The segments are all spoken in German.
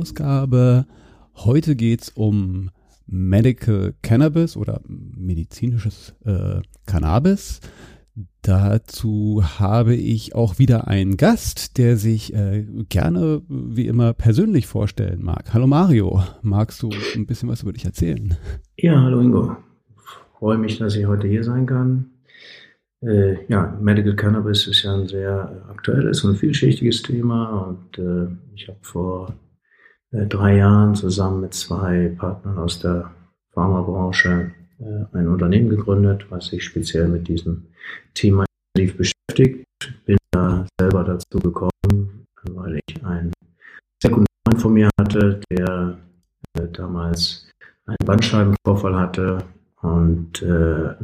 Ausgabe. Heute geht es um Medical Cannabis oder medizinisches äh, Cannabis. Dazu habe ich auch wieder einen Gast, der sich äh, gerne wie immer persönlich vorstellen mag. Hallo Mario, magst du ein bisschen was über dich erzählen? Ja, hallo Ingo. Ich freue mich, dass ich heute hier sein kann. Äh, ja, Medical Cannabis ist ja ein sehr aktuelles und vielschichtiges Thema und äh, ich habe vor drei Jahren zusammen mit zwei Partnern aus der Pharmabranche äh, ein Unternehmen gegründet, was sich speziell mit diesem Thema intensiv beschäftigt. Bin da selber dazu gekommen, weil ich einen sehr guten Freund von mir hatte, der äh, damals einen Bandscheibenvorfall hatte und äh,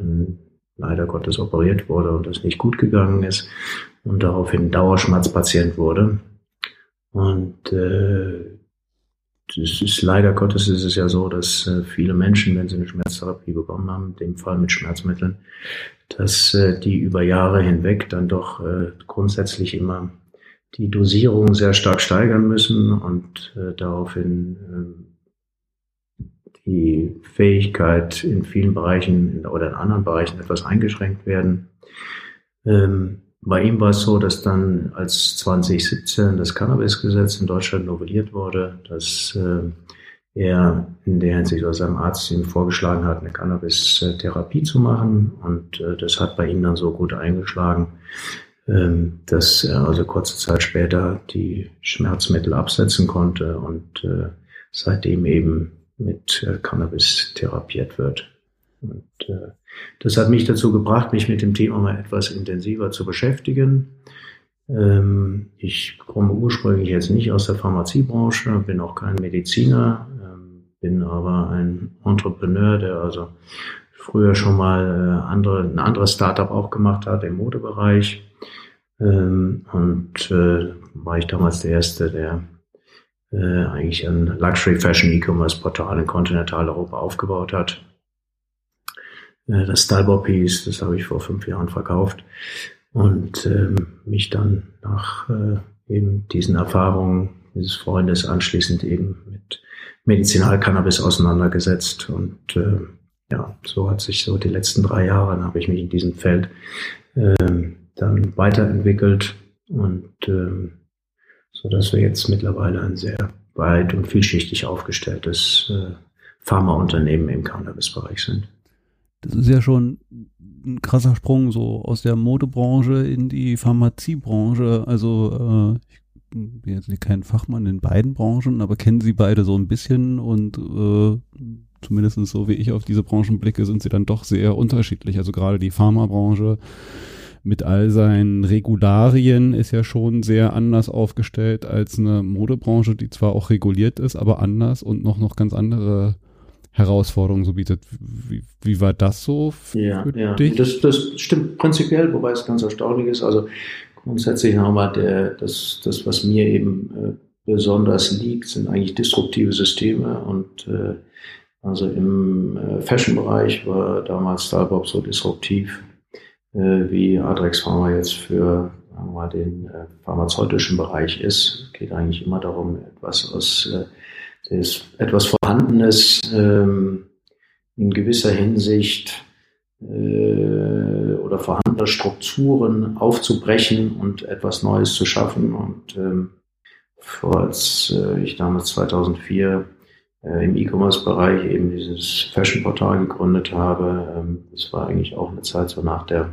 leider Gottes operiert wurde und das nicht gut gegangen ist und daraufhin Dauerschmerzpatient wurde. Und äh, es ist leider Gottes ist es ja so, dass äh, viele Menschen, wenn sie eine Schmerztherapie bekommen haben, in dem Fall mit Schmerzmitteln, dass äh, die über Jahre hinweg dann doch äh, grundsätzlich immer die Dosierung sehr stark steigern müssen und äh, daraufhin äh, die Fähigkeit in vielen Bereichen oder in anderen Bereichen etwas eingeschränkt werden. Ähm, bei ihm war es so, dass dann als 2017 das Cannabisgesetz in Deutschland novelliert wurde, dass äh, er in der Hinsicht aus seinem Arzt ihm vorgeschlagen hat, eine Cannabis-Therapie zu machen. Und äh, das hat bei ihm dann so gut eingeschlagen, ähm, dass er also kurze Zeit später die Schmerzmittel absetzen konnte und äh, seitdem eben mit äh, Cannabis therapiert wird. Und äh, das hat mich dazu gebracht, mich mit dem Thema mal etwas intensiver zu beschäftigen. Ähm, ich komme ursprünglich jetzt nicht aus der Pharmaziebranche, bin auch kein Mediziner, ähm, bin aber ein Entrepreneur, der also früher schon mal äh, andere, ein anderes Startup auch gemacht hat im Modebereich. Ähm, und äh, war ich damals der Erste, der äh, eigentlich ein Luxury Fashion E-Commerce Portal in Kontinentaleuropa aufgebaut hat. Äh, das Stylebop Piece, das habe ich vor fünf Jahren verkauft und ähm, mich dann nach äh, eben diesen Erfahrungen dieses Freundes anschließend eben mit Medizinalcannabis auseinandergesetzt und äh, ja, so hat sich so die letzten drei Jahre, dann habe ich mich in diesem Feld ähm, dann weiterentwickelt und ähm, so dass wir jetzt mittlerweile ein sehr weit und vielschichtig aufgestelltes äh, Pharmaunternehmen im Cannabis-Bereich sind. Das ist ja schon ein krasser Sprung so aus der Modebranche in die Pharmaziebranche. Also äh, ich bin jetzt kein Fachmann in beiden Branchen, aber kennen Sie beide so ein bisschen und äh, zumindest so wie ich auf diese Branchen blicke, sind sie dann doch sehr unterschiedlich. Also gerade die Pharmabranche mit all seinen Regularien ist ja schon sehr anders aufgestellt als eine Modebranche, die zwar auch reguliert ist, aber anders und noch, noch ganz andere Herausforderungen so bietet. Wie, wie war das so für ja, ja. dich? Das, das stimmt prinzipiell, wobei es ganz erstaunlich ist. Also grundsätzlich nochmal der, das, das, was mir eben äh, besonders liegt, sind eigentlich disruptive Systeme und äh, also im äh, Fashion-Bereich war damals Starbucks so disruptiv äh, wie Adrex Pharma jetzt für sagen wir mal, den äh, pharmazeutischen Bereich ist. Es geht eigentlich immer darum, etwas aus äh, das etwas Vorhandenes ähm, in gewisser Hinsicht äh, oder vorhandene Strukturen aufzubrechen und etwas Neues zu schaffen. Und ähm, als äh, ich damals 2004 äh, im E-Commerce-Bereich eben dieses Fashion-Portal gegründet habe, ähm, das war eigentlich auch eine Zeit so nach der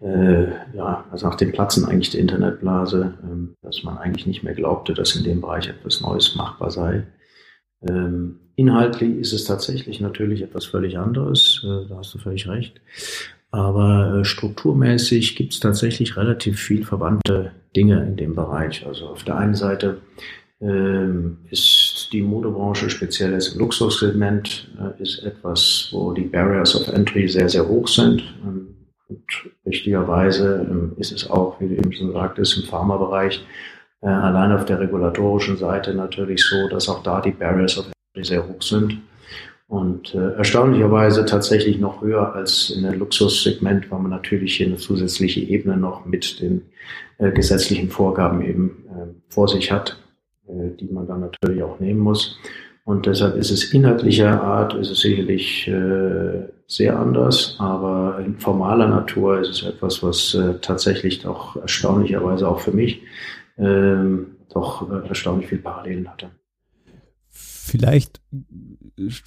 äh, ja, also nach dem Platzen eigentlich der Internetblase, ähm, dass man eigentlich nicht mehr glaubte, dass in dem Bereich etwas Neues machbar sei. Ähm, inhaltlich ist es tatsächlich natürlich etwas völlig anderes, äh, da hast du völlig recht. Aber äh, strukturmäßig gibt es tatsächlich relativ viel verwandte Dinge in dem Bereich. Also auf der einen Seite ähm, ist die Modebranche, speziell das Luxussegment, äh, ist etwas, wo die Barriers of Entry sehr, sehr hoch sind. Ähm, und richtigerweise ähm, ist es auch, wie du eben schon sagtest, im Pharmabereich äh, allein auf der regulatorischen Seite natürlich so, dass auch da die Barriers of Entry sehr hoch sind. Und äh, erstaunlicherweise tatsächlich noch höher als in der Luxussegment, weil man natürlich hier eine zusätzliche Ebene noch mit den äh, gesetzlichen Vorgaben eben äh, vor sich hat, äh, die man dann natürlich auch nehmen muss. Und deshalb ist es inhaltlicher Art, ist es sicherlich äh, sehr anders, aber in formaler Natur ist es etwas, was äh, tatsächlich auch erstaunlicherweise auch für mich ähm, doch äh, erstaunlich viel Parallelen hatte. Vielleicht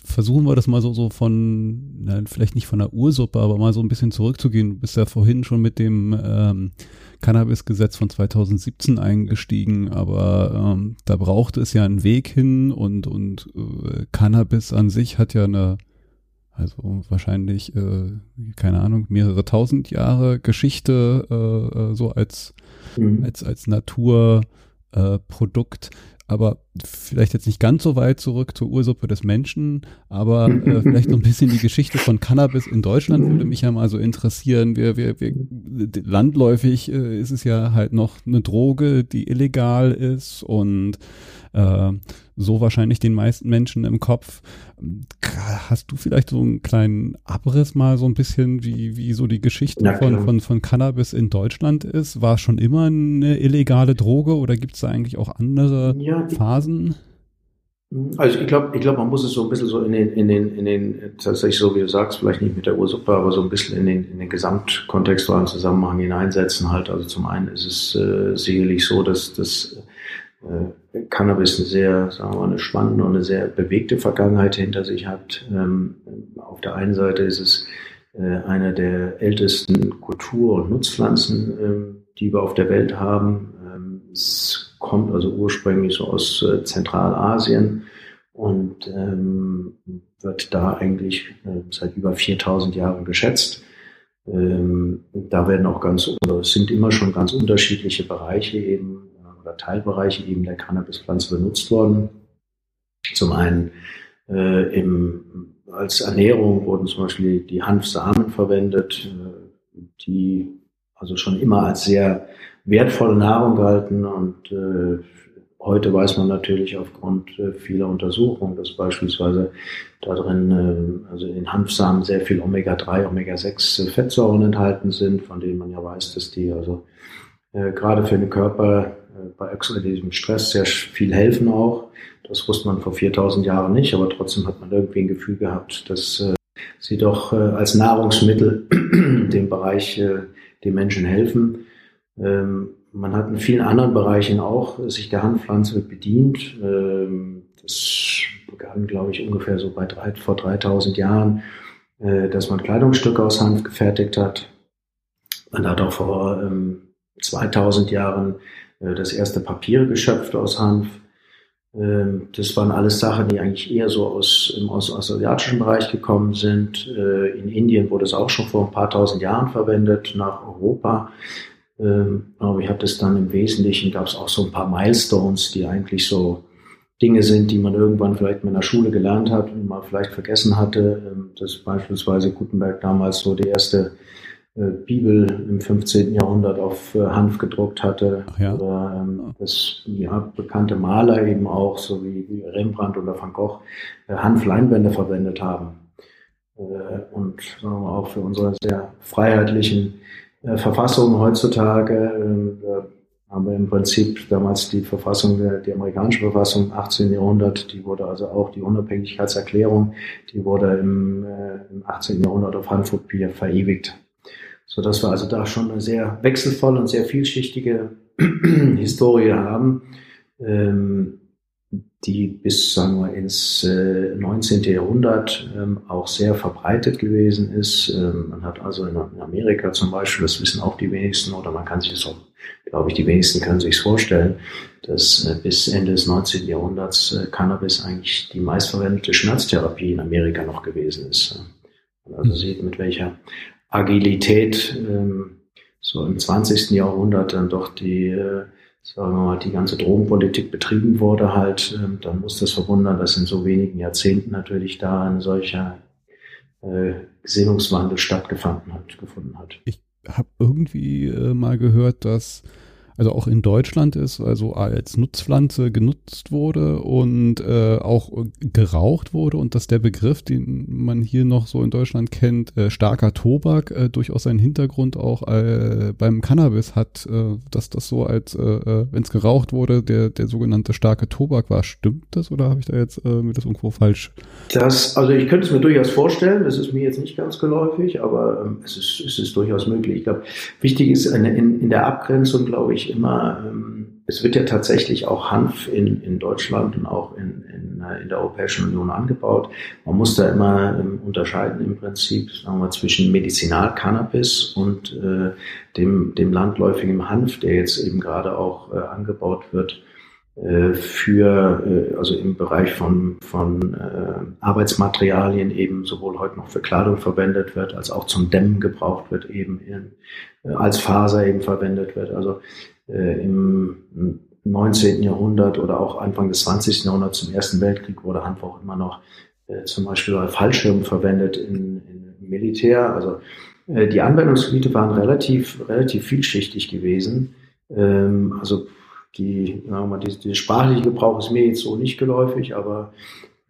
versuchen wir das mal so, so von, nein, vielleicht nicht von der Ursuppe, aber mal so ein bisschen zurückzugehen. Du bist ja vorhin schon mit dem ähm, Cannabis-Gesetz von 2017 eingestiegen, aber ähm, da brauchte es ja einen Weg hin und, und äh, Cannabis an sich hat ja eine, also wahrscheinlich, äh, keine Ahnung, mehrere tausend Jahre Geschichte äh, äh so als, mhm. als, als Naturprodukt. Äh, aber vielleicht jetzt nicht ganz so weit zurück zur Ursuppe des Menschen, aber äh, vielleicht so ein bisschen die Geschichte von Cannabis in Deutschland würde mich ja mal so interessieren. Wir, wir, wir, landläufig äh, ist es ja halt noch eine Droge, die illegal ist und äh, so wahrscheinlich den meisten Menschen im Kopf. Hast du vielleicht so einen kleinen Abriss mal so ein bisschen, wie, wie so die Geschichte von, von, von Cannabis in Deutschland ist? War schon immer eine illegale Droge oder gibt es da eigentlich auch andere ja, Phasen? Also ich glaube, ich glaube, man muss es so ein bisschen so in den, in den, in den, tatsächlich so wie du sagst, vielleicht nicht mit der Ursuppe, aber so ein bisschen in den, in den gesamtkontextualen Zusammenhang hineinsetzen halt. Also zum einen ist es äh, sicherlich so, dass das äh, Cannabis eine sehr, sagen wir mal, eine spannende und eine sehr bewegte Vergangenheit hinter sich hat. Ähm, auf der einen Seite ist es äh, eine der ältesten Kultur- und Nutzpflanzen, ähm, die wir auf der Welt haben. Ähm, es kommt also ursprünglich so aus äh, Zentralasien und wird da eigentlich äh, seit über 4000 Jahren geschätzt. Da werden auch ganz, es sind immer schon ganz unterschiedliche Bereiche eben oder Teilbereiche eben der Cannabispflanze benutzt worden. Zum einen äh, im, als Ernährung wurden zum Beispiel die Hanfsamen verwendet, äh, die also schon immer als sehr wertvolle Nahrung galten und äh, heute weiß man natürlich aufgrund äh, vieler Untersuchungen, dass beispielsweise da drin, äh, also in Hanfsamen sehr viel Omega-3, Omega-6 Fettsäuren enthalten sind, von denen man ja weiß, dass die also äh, gerade für den Körper äh, bei oxidativen Stress sehr viel helfen auch. Das wusste man vor 4000 Jahren nicht, aber trotzdem hat man irgendwie ein Gefühl gehabt, dass äh, sie doch äh, als Nahrungsmittel dem Bereich äh, den Menschen helfen. Ähm, man hat in vielen anderen Bereichen auch sich der Handpflanze bedient. Ähm, das begann, glaube ich, ungefähr so bei drei, vor 3000 Jahren, äh, dass man Kleidungsstücke aus Hanf gefertigt hat. Man hat auch vor ähm, 2000 Jahren äh, das erste Papier geschöpft aus Hanf. Ähm, das waren alles Sachen, die eigentlich eher so aus, im ostasiatischen Bereich gekommen sind. Äh, in Indien wurde es auch schon vor ein paar tausend Jahren verwendet, nach Europa. Ähm, aber ich habe das dann im Wesentlichen, gab es auch so ein paar Milestones, die eigentlich so Dinge sind, die man irgendwann vielleicht in der Schule gelernt hat und mal vielleicht vergessen hatte. Ähm, dass beispielsweise Gutenberg damals so die erste äh, Bibel im 15. Jahrhundert auf äh, Hanf gedruckt hatte. Ja. Oder ähm, das ja, bekannte Maler eben auch, so wie, wie Rembrandt oder Van Gogh, äh, Hanfleinwände verwendet haben. Äh, und sagen wir auch für unsere sehr freiheitlichen äh, Verfassungen heutzutage äh, haben wir im Prinzip damals die Verfassung, die amerikanische Verfassung im 18. Jahrhundert, die wurde also auch die Unabhängigkeitserklärung, die wurde im, äh, im 18. Jahrhundert auf Hanfpapier verewigt so dass wir also da schon eine sehr wechselvolle und sehr vielschichtige Historie haben. Ähm, die bis, sagen wir, ins äh, 19. Jahrhundert ähm, auch sehr verbreitet gewesen ist. Ähm, man hat also in, in, Amerika zum Beispiel, das wissen auch die wenigsten, oder man kann sich das auch, glaube ich, die wenigsten können sich vorstellen, dass äh, bis Ende des 19. Jahrhunderts äh, Cannabis eigentlich die meistverwendete Schmerztherapie in Amerika noch gewesen ist. Man also sieht, mit welcher Agilität ähm, so im 20. Jahrhundert dann doch die äh, sagen wir mal, die ganze Drogenpolitik betrieben wurde halt, ähm, dann muss das verwundern, dass in so wenigen Jahrzehnten natürlich da ein solcher äh, Gesinnungswandel stattgefunden hat. Gefunden hat. Ich habe irgendwie äh, mal gehört, dass also auch in Deutschland ist, also als Nutzpflanze genutzt wurde und äh, auch geraucht wurde und dass der Begriff, den man hier noch so in Deutschland kennt, äh, starker Tobak, äh, durchaus seinen Hintergrund auch äh, beim Cannabis hat, äh, dass das so als, äh, äh wenn es geraucht wurde, der, der sogenannte starke Tobak war. Stimmt das oder habe ich da jetzt äh, mir das irgendwo falsch? Das, also ich könnte es mir durchaus vorstellen, das ist mir jetzt nicht ganz geläufig, aber ähm, es, ist, es ist durchaus möglich. Ich glaube, wichtig ist in, in, in der Abgrenzung, glaube ich, ich immer, ähm, es wird ja tatsächlich auch Hanf in, in Deutschland und auch in, in, äh, in der Europäischen Union angebaut. Man muss da immer ähm, unterscheiden im Prinzip, sagen wir, zwischen Medizinalcannabis und äh, dem, dem landläufigen Hanf, der jetzt eben gerade auch äh, angebaut wird äh, für, äh, also im Bereich von, von Arbeitsmaterialien eben sowohl heute noch für Kleidung verwendet wird, als auch zum Dämmen gebraucht wird, eben in, als Faser eben verwendet wird. Also im 19. Jahrhundert oder auch Anfang des 20. Jahrhunderts zum Ersten Weltkrieg wurde Hanf immer noch äh, zum Beispiel bei Fallschirmen verwendet in, in, Militär. Also äh, die Anwendungsgebiete waren relativ, relativ vielschichtig gewesen. Ähm, also die, mal, die, die sprachliche Gebrauch ist mir jetzt so nicht geläufig, aber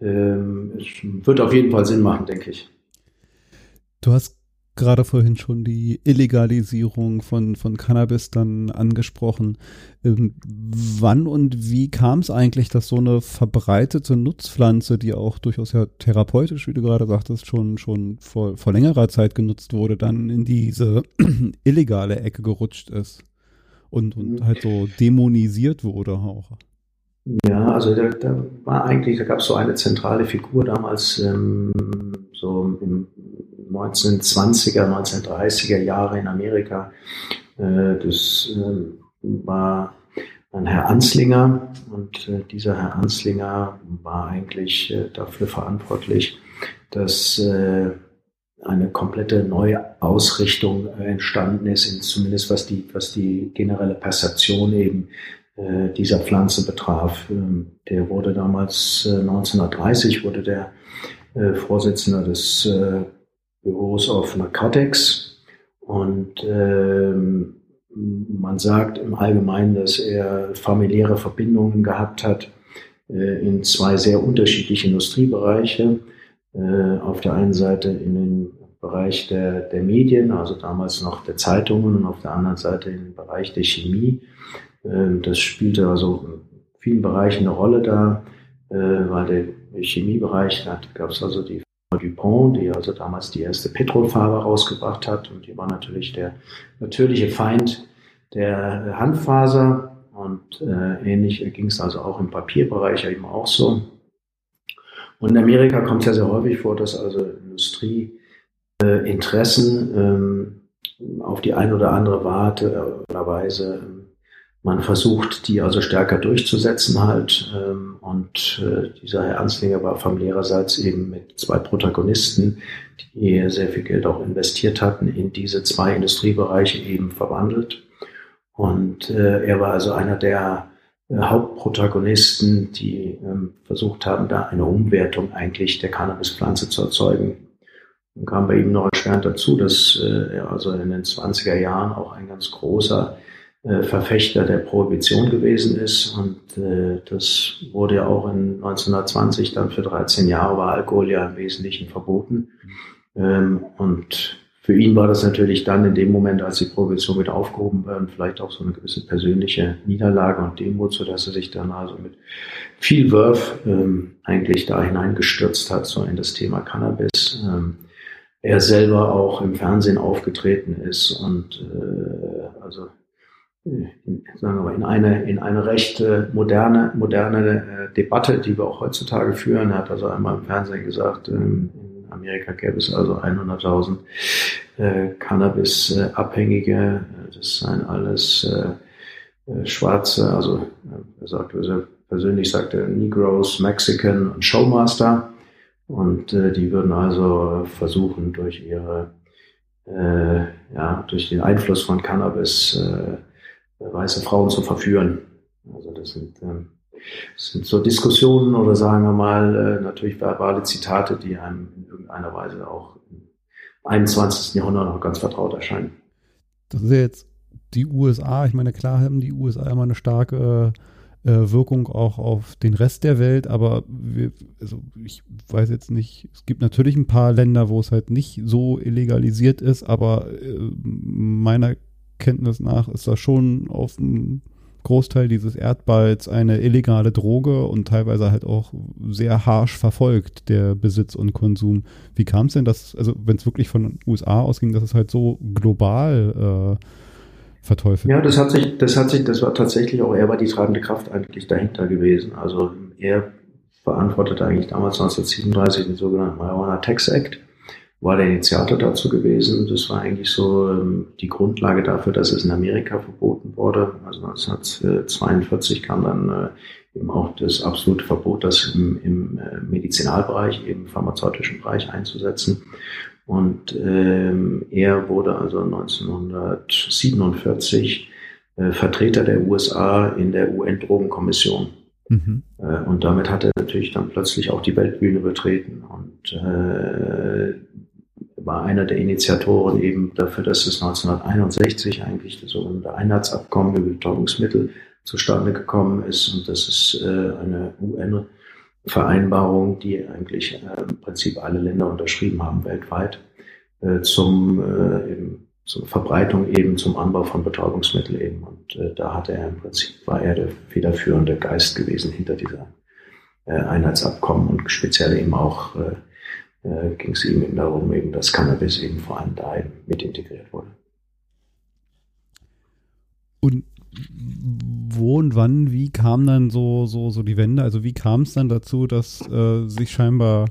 ähm, es wird auf jeden Fall Sinn machen, denke ich. Du hast gerade vorhin schon die Illegalisierung von, von Cannabis dann angesprochen. Ähm, wann und wie kam es eigentlich, dass so eine verbreitete Nutzpflanze, die auch durchaus ja therapeutisch, wie du gerade sagtest, schon, schon vor, vor längerer Zeit genutzt wurde, dann in diese illegale Ecke gerutscht ist und, und mhm. halt so dämonisiert wurde auch? Ja, also da, da war eigentlich, da gab es so eine zentrale Figur damals, ähm, so im 1920er, 1930er Jahre in Amerika. Äh, das äh, war ein Herr Anslinger und äh, dieser Herr Anslinger war eigentlich äh, dafür verantwortlich, dass äh, eine komplette neue Ausrichtung entstanden ist, in, zumindest was die, was die generelle Perzeption eben dieser Pflanze betraf. Ähm, der wurde damals 1930 wurde der Vorsitzender des Büros of Narcotics und ähm, man sagt im Allgemeinen, dass er familiäre Verbindungen gehabt hat äh, in zwei sehr unterschiedliche Industriebereiche. Äh, auf der einen Seite in den Bereich der, der Medien, also damals noch der Zeitungen und auf der anderen Seite im Bereich der Chemie. Äh, das spielte also in vielen Bereichen eine Rolle da, äh, weil der Chemiebereich, da gab es also die Dupont, die also damals die erste Petrolfarbe rausgebracht hat. Und die war natürlich der natürliche Feind der Handfaser. Und äh, ähnlich ging es also auch im Papierbereich eben auch so. Und in Amerika kommt es ja sehr häufig vor, dass also Industrieinteressen äh, ähm, auf die eine oder andere Warte oder Weise ähm, man versucht, die also stärker durchzusetzen halt. Ähm, und äh, dieser Herr Anslinger war familiärerseits eben mit zwei Protagonisten, die sehr viel Geld auch investiert hatten, in diese zwei Industriebereiche eben verwandelt. Und äh, er war also einer der äh, Hauptprotagonisten, die ähm, versucht haben, da eine Umwertung eigentlich der Cannabispflanze zu erzeugen. Dann kam bei ihm noch erschwerend dazu, dass er also in den 20er Jahren auch ein ganz großer Verfechter der Prohibition gewesen ist. Und äh, das wurde ja auch in 1920 dann für 13 Jahre war Alkohol ja im Wesentlichen verboten. Ähm, und für ihn war das natürlich dann in dem Moment, als die Prohibition wieder aufgehoben werden, vielleicht auch so eine gewisse persönliche Niederlage und Demut, so dass er sich dann also mit viel Wurf ähm, eigentlich da hineingestürzt hat, so in das Thema Cannabis. Ähm, er selber auch im Fernsehen aufgetreten ist und äh, also in, sagen wir in eine, in eine recht äh, moderne, moderne äh, Debatte, die wir auch heutzutage führen. Er hat also einmal im Fernsehen gesagt, ähm, in Amerika gäbe es also 100.000 äh, Cannabis-Abhängige. Das seien alles Schwarze, also er sagte, also persönlich sagte Negroes, Mexican und Showmaster. Und äh, die würden also versuchen, durch ihre, äh, ja, durch den Einfluss von Cannabis äh, weiße Frauen zu verführen. Also das sind, ähm, das sind so Diskussionen oder sagen wir mal äh, natürlich verbale Zitate, die einem in irgendeiner Weise auch im 21. Jahrhundert noch ganz vertraut erscheinen. Das ist ja jetzt die USA. Ich meine, klar haben die USA immer eine starke äh, Wirkung auch auf den Rest der Welt, aber wir, also ich weiß jetzt nicht, es gibt natürlich ein paar Länder, wo es halt nicht so illegalisiert ist, aber äh, meiner Kenntnis nach ist das schon auf dem Großteil dieses Erdballs eine illegale Droge und teilweise halt auch sehr harsch verfolgt, der Besitz und Konsum. Wie kam es denn, dass, also wenn es wirklich von den USA ausging, dass es halt so global äh, verteufelt? Ja, das hat sich, das hat sich, das war tatsächlich auch, er war die treibende Kraft eigentlich dahinter gewesen. Also er verantwortete eigentlich damals 1937 den sogenannten Marijuana Tax Act war der Initiator dazu gewesen. Das war eigentlich so ähm, die Grundlage dafür, dass es in Amerika verboten wurde. Also 1942 kam dann äh, eben auch das absolute Verbot, das im, im äh, Medizinalbereich, eben pharmazeutischen Bereich einzusetzen. Und ähm, er wurde also 1947 äh, Vertreter der USA in der UN-Drogenkommission. Mhm. Äh, und damit hat er natürlich dann plötzlich auch die Weltbühne betreten. Und äh, war einer der Initiatoren eben dafür, dass es 1961 eigentlich das sogenannte Einheitsabkommen über Betäubungsmittel zustande gekommen ist. Und das ist äh, eine UN-Vereinbarung, die eigentlich äh, im Prinzip alle Länder unterschrieben haben weltweit äh, zum, äh, eben, zur Verbreitung eben zum Anbau von Betäubungsmitteln eben. Und äh, da hatte er im Prinzip, war er der federführende Geist gewesen hinter dieser äh, Einheitsabkommen und speziell eben auch äh, ging es ihm darum, eben, dass Cannabis eben vor allem da mit integriert wurde. Und wo und wann, wie kam dann so, so, so die Wende? Also wie kam es dann dazu, dass äh, sich scheinbar,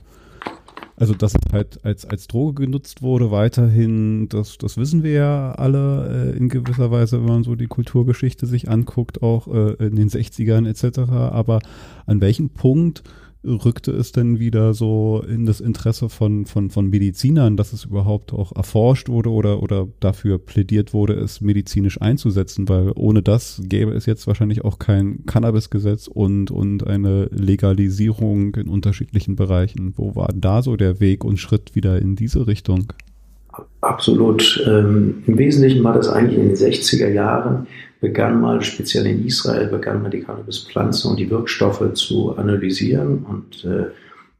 also dass es halt als, als Droge genutzt wurde, weiterhin, das, das wissen wir ja alle äh, in gewisser Weise, wenn man so die Kulturgeschichte sich anguckt, auch äh, in den 60ern etc. Aber an welchem Punkt rückte es denn wieder so in das Interesse von, von, von Medizinern, dass es überhaupt auch erforscht wurde oder, oder dafür plädiert wurde, es medizinisch einzusetzen, weil ohne das gäbe es jetzt wahrscheinlich auch kein Cannabisgesetz und, und eine Legalisierung in unterschiedlichen Bereichen. Wo war da so der Weg und Schritt wieder in diese Richtung? Absolut. Ähm, Im Wesentlichen war das eigentlich in den 60er Jahren begann mal, speziell in Israel, begann man die Cannabispflanze und die Wirkstoffe zu analysieren und äh,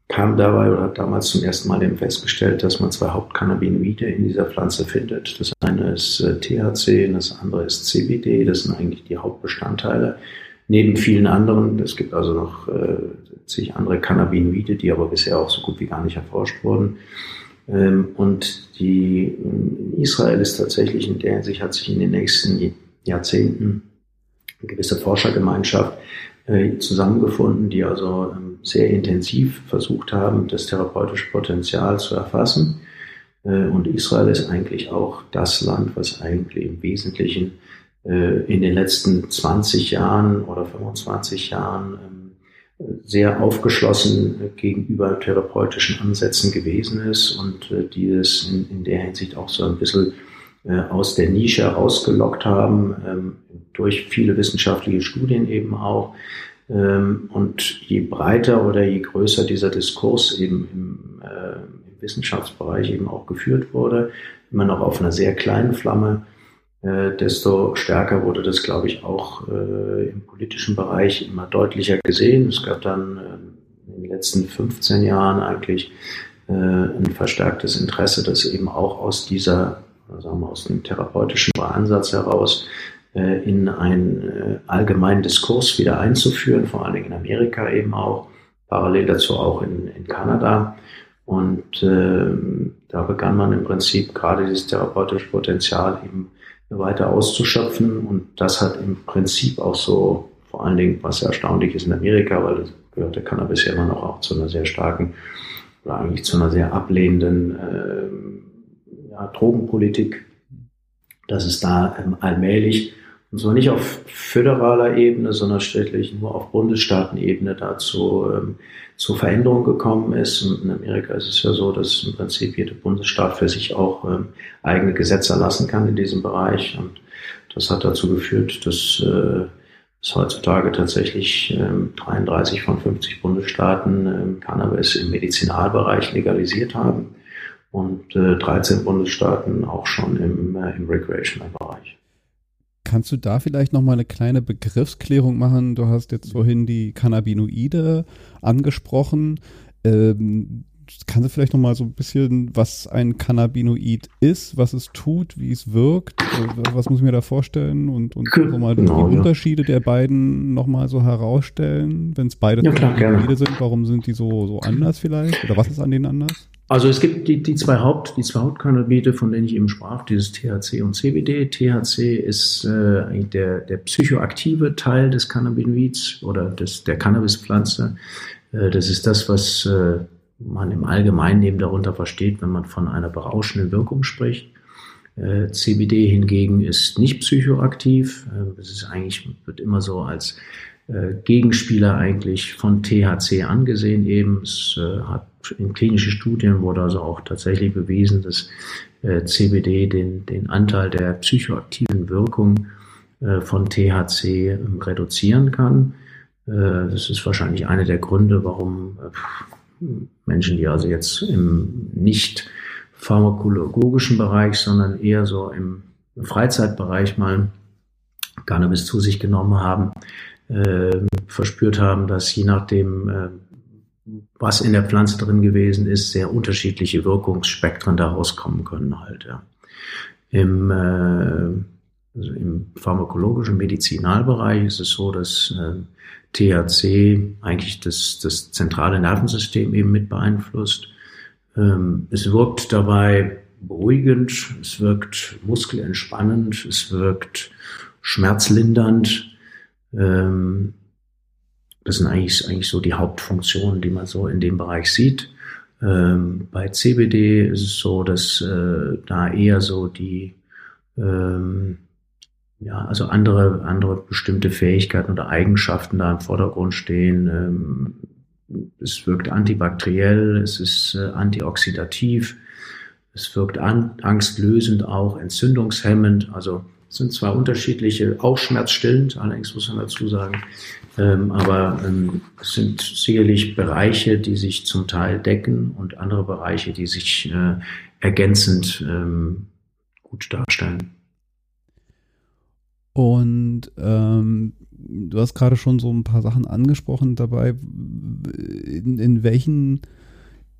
kam dabei oder hat damals zum ersten Mal eben festgestellt, dass man zwei Hauptcannabinoide in dieser Pflanze findet. Das eine ist äh, THC und das andere ist CBD. Das sind eigentlich die Hauptbestandteile. Neben vielen anderen, es gibt also noch äh, zig andere Cannabinoide, die aber bisher auch so gut wie gar nicht erforscht wurden. Ähm, und die, in Israel ist tatsächlich in der Hinsicht hat sich in den nächsten Jahrzehnten eine gewisse Forschergemeinschaft äh, zusammengefunden, die also ähm, sehr intensiv versucht haben, das therapeutische Potenzial zu erfassen. Äh, und Israel ist eigentlich auch das Land, was eigentlich im Wesentlichen äh, in den letzten 20 Jahren oder 25 Jahren ähm, sehr aufgeschlossen gegenüber therapeutischen Ansätzen gewesen ist und die es in, der Hinsicht auch so ein bisschen aus der Nische rausgelockt haben, ähm, durch viele wissenschaftliche Studien eben auch. Ähm, und je breiter oder je größer dieser Diskurs eben im, äh, im Wissenschaftsbereich eben auch geführt wurde, immer noch auf einer sehr kleinen Flamme, äh, desto stärker wurde das, glaube ich, auch äh, im politischen Bereich immer deutlicher gesehen. Es gab dann äh, in den letzten 15 Jahren eigentlich äh, ein verstärktes Interesse, das eben auch aus dieser sagen wir, aus dem therapeutischen Ansatz heraus äh, in einen äh, allgemeinen Diskurs wieder einzuführen, vor allen Dingen in Amerika eben auch, parallel dazu auch in, in Kanada. Und äh, da begann man im Prinzip gerade dieses therapeutische Potenzial eben weiter auszuschöpfen. Und das hat im Prinzip auch so, vor allen Dingen, was erstaunlich ist in Amerika, weil das gehört der Cannabis ja immer noch auch zu einer sehr starken oder eigentlich zu einer sehr ablehnenden äh, ja, Drogenpolitik, dass es da ähm, allmählich und zwar nicht auf föderaler Ebene, sondern städtlich nur auf Bundesstaatenebene dazu ähm, zur Veränderung gekommen ist. Und in Amerika ist es ja so, dass im Prinzip jeder Bundesstaat für sich auch ähm, eigene Gesetze erlassen kann in diesem Bereich. Und das hat dazu geführt, dass äh, es heutzutage tatsächlich ähm, 33 von 50 Bundesstaaten ähm, Cannabis im Medizinalbereich legalisiert haben und äh, 13 Bundesstaaten auch schon im, äh, im Recreational-Bereich. Kannst du da vielleicht nochmal eine kleine Begriffsklärung machen? Du hast jetzt vorhin die Cannabinoide angesprochen. Ähm, kannst du vielleicht nochmal so ein bisschen, was ein Cannabinoid ist, was es tut, wie es wirkt? Äh, was muss ich mir da vorstellen? Und, und so mal genau, die ja. Unterschiede der beiden nochmal so herausstellen, wenn es beide ja, Cannabinoide sind, warum sind die so, so anders vielleicht? Oder was ist an denen anders? Also es gibt die, die zwei Haupt, die zwei Hauptcannabinoide, von denen ich eben sprach, dieses THC und CBD. THC ist äh, eigentlich der, der psychoaktive Teil des Cannabinoids oder des, der Cannabispflanze. Äh, das ist das, was äh, man im Allgemeinen eben darunter versteht, wenn man von einer berauschenden Wirkung spricht. Äh, CBD hingegen ist nicht psychoaktiv. Äh, es ist eigentlich, wird immer so als äh, Gegenspieler eigentlich von THC angesehen eben. Es hat in klinischen Studien wurde also auch tatsächlich bewiesen, dass äh, CBD den, den Anteil der psychoaktiven Wirkung äh, von THC ähm, reduzieren kann. Äh, das ist wahrscheinlich einer der Gründe, warum äh, Menschen, die also jetzt im nicht pharmakologischen Bereich, sondern eher so im Freizeitbereich mal Cannabis zu sich genommen haben, äh, verspürt haben, dass je nachdem, äh, was in der Pflanze drin gewesen ist, sehr unterschiedliche Wirkungsspektren daraus kommen können halt. Ja. Im, äh, also im pharmakologischen Medizinalbereich ist es so, dass äh, THC eigentlich das, das zentrale Nervensystem eben mit beeinflusst. Ähm, es wirkt dabei beruhigend, es wirkt muskelentspannend, es wirkt schmerzlindernd. Ähm, das sind eigentlich, eigentlich so die Hauptfunktionen, die man so in dem Bereich sieht. Ähm, bei CBD ist es so, dass äh, da eher so die, ähm, ja, also andere, andere bestimmte Fähigkeiten oder Eigenschaften da im Vordergrund stehen. Ähm, es wirkt antibakteriell, es ist äh, antioxidativ, es wirkt an, angstlösend auch, entzündungshemmend. Also sind zwar unterschiedliche, auch schmerzstillend, allerdings muss man dazu sagen, ähm, aber ähm, es sind sicherlich Bereiche, die sich zum Teil decken und andere Bereiche, die sich äh, ergänzend ähm, gut darstellen. Und ähm, du hast gerade schon so ein paar Sachen angesprochen dabei. In, in welchen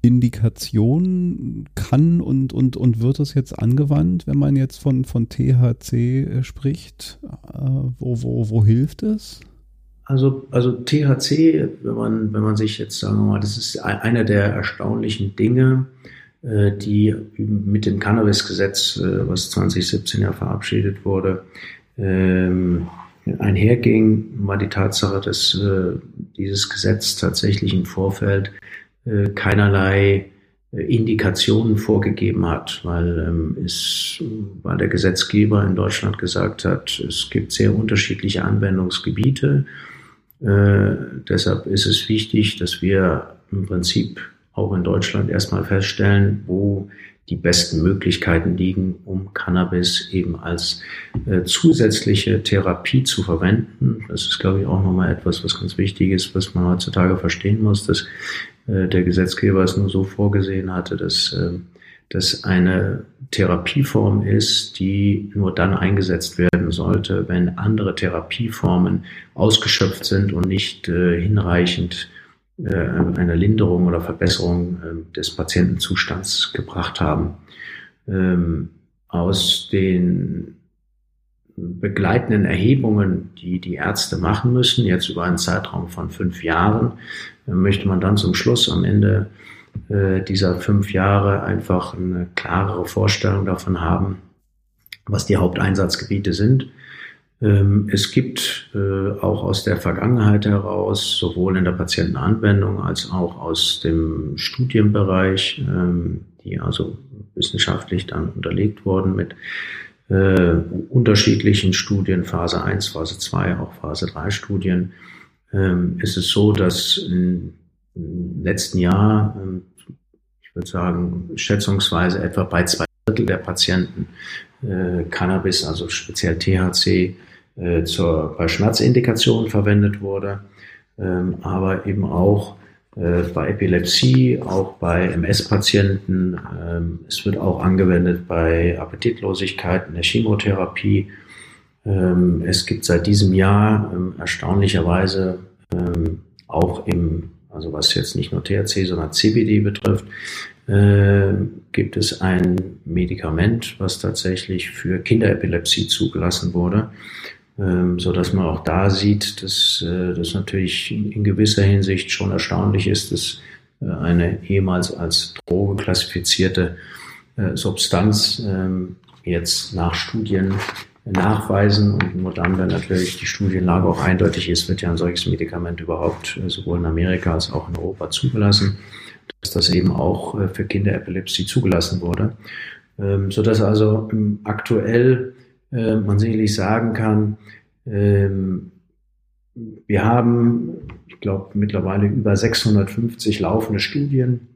Indikationen kann und, und, und wird das jetzt angewandt, wenn man jetzt von, von THC spricht? Äh, wo, wo, wo hilft es? Also, also THC, wenn man, wenn man sich jetzt sagen wir mal, das ist einer der erstaunlichen Dinge, äh, die mit dem Cannabis-Gesetz, äh, was 2017 ja verabschiedet wurde, ähm, einherging, war die Tatsache, dass äh, dieses Gesetz tatsächlich im Vorfeld keinerlei Indikationen vorgegeben hat, weil ähm, es, weil der Gesetzgeber in Deutschland gesagt hat, es gibt sehr unterschiedliche Anwendungsgebiete äh, deshalb ist es wichtig, dass wir im Prinzip auch in Deutschland erstmal feststellen, wo die besten Möglichkeiten liegen, um Cannabis eben als äh, zusätzliche Therapie zu verwenden. Das ist, glaube ich, auch nochmal etwas, was ganz wichtig ist, was man heutzutage verstehen muss, dass äh, der Gesetzgeber es nur so vorgesehen hatte, dass äh, das eine Therapieform ist, die nur dann eingesetzt werden sollte, wenn andere Therapieformen ausgeschöpft sind und nicht äh, hinreichend äh, eine Linderung oder Verbesserung äh, des Patientenzustands gebracht haben. Ähm, aus den begleitenden Erhebungen, die die Ärzte machen müssen, jetzt über einen Zeitraum von fünf Jahren, äh, möchte man dann zum Schluss am Ende dieser fünf Jahre einfach eine klarere Vorstellung davon haben, was die Haupteinsatzgebiete sind. Ähm, es gibt äh, auch aus der Vergangenheit heraus, sowohl in der Patientenanwendung als auch aus dem Studienbereich, ähm, die also wissenschaftlich dann unterlegt wurden mit äh, unterschiedlichen Studien, Phase 1, Phase 2, auch Phase 3 Studien, ähm, ist es so, dass letzten Jahr, ich würde sagen, schätzungsweise etwa bei zwei Drittel der Patienten äh, Cannabis, also speziell THC, äh, zur, bei Schmerzindikationen verwendet wurde, ähm, aber eben auch äh, bei Epilepsie, auch bei MS-Patienten. Ähm, es wird auch angewendet bei Appetitlosigkeit in der Chemotherapie. Ähm, es gibt seit diesem Jahr ähm, erstaunlicherweise ähm, auch im, also was jetzt nicht nur THC, sondern CBD betrifft, äh, gibt es ein Medikament, was tatsächlich für Kinderepilepsie zugelassen wurde, ähm, so dass man auch da sieht, dass äh, das natürlich in gewisser Hinsicht schon erstaunlich ist, dass äh, eine ehemals als Droge klassifizierte äh, Substanz ähm, jetzt nach Studien nachweisen und nur dann, wenn natürlich die Studienlage auch eindeutig ist, wird ja ein solches Medikament überhaupt äh, sowohl in Amerika als auch in Europa zugelassen dass das eben auch äh, für Kinderepilepsie zugelassen wurde. Ähm, so dass also ähm, aktuell äh, man sicherlich sagen kann, ähm, wir haben, ich glaube, mittlerweile über 650 laufende Studien,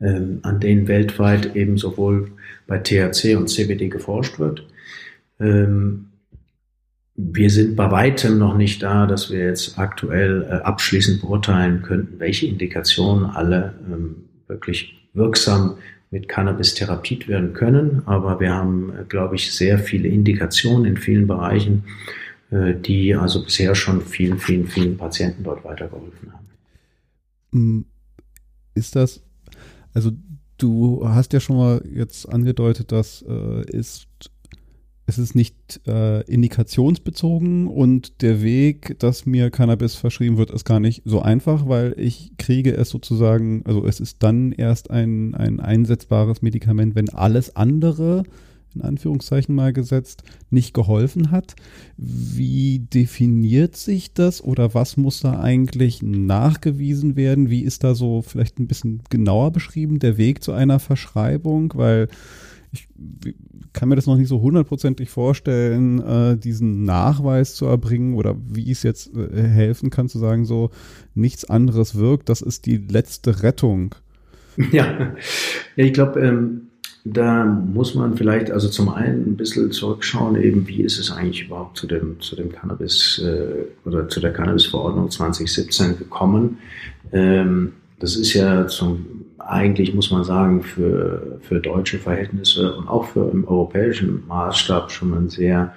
an denen weltweit eben sowohl bei THC und CBD geforscht wird. Wir sind bei weitem noch nicht da, dass wir jetzt aktuell äh, abschließend beurteilen könnten, welche Indikationen alle ähm, wirklich wirksam mit Cannabis therapiert werden können. Aber wir haben, äh, glaube ich, sehr viele Indikationen in vielen Bereichen, äh, die also bisher schon vielen, vielen, vielen Patienten dort weitergeholfen haben. Hm, ist das, also du hast ja schon mal jetzt angedeutet, dass äh, ist es ist nicht äh, indikationsbezogen und der Weg, dass mir Cannabis verschrieben wird, ist gar nicht so einfach, weil ich kriege es sozusagen, also es ist dann erst ein, ein einsetzbares Medikament, wenn alles andere, in Anführungszeichen mal gesetzt, nicht geholfen hat. Wie definiert sich das oder was muss da eigentlich nachgewiesen werden? Wie ist da so vielleicht ein bisschen genauer beschrieben, der Weg zu einer Verschreibung? Weil ich kann mir das noch nicht so hundertprozentig vorstellen, äh, diesen Nachweis zu erbringen oder wie es jetzt äh, helfen kann zu sagen, so nichts anderes wirkt, das ist die letzte Rettung. Ja, ja ich glaube, ähm, da muss man vielleicht also zum einen ein bisschen zurückschauen, eben wie ist es eigentlich überhaupt zu dem, zu dem Cannabis äh, oder zu der Cannabisverordnung 2017 gekommen. Ähm, das ist ja zum eigentlich muss man sagen, für, für deutsche Verhältnisse und auch für im europäischen Maßstab schon ein sehr,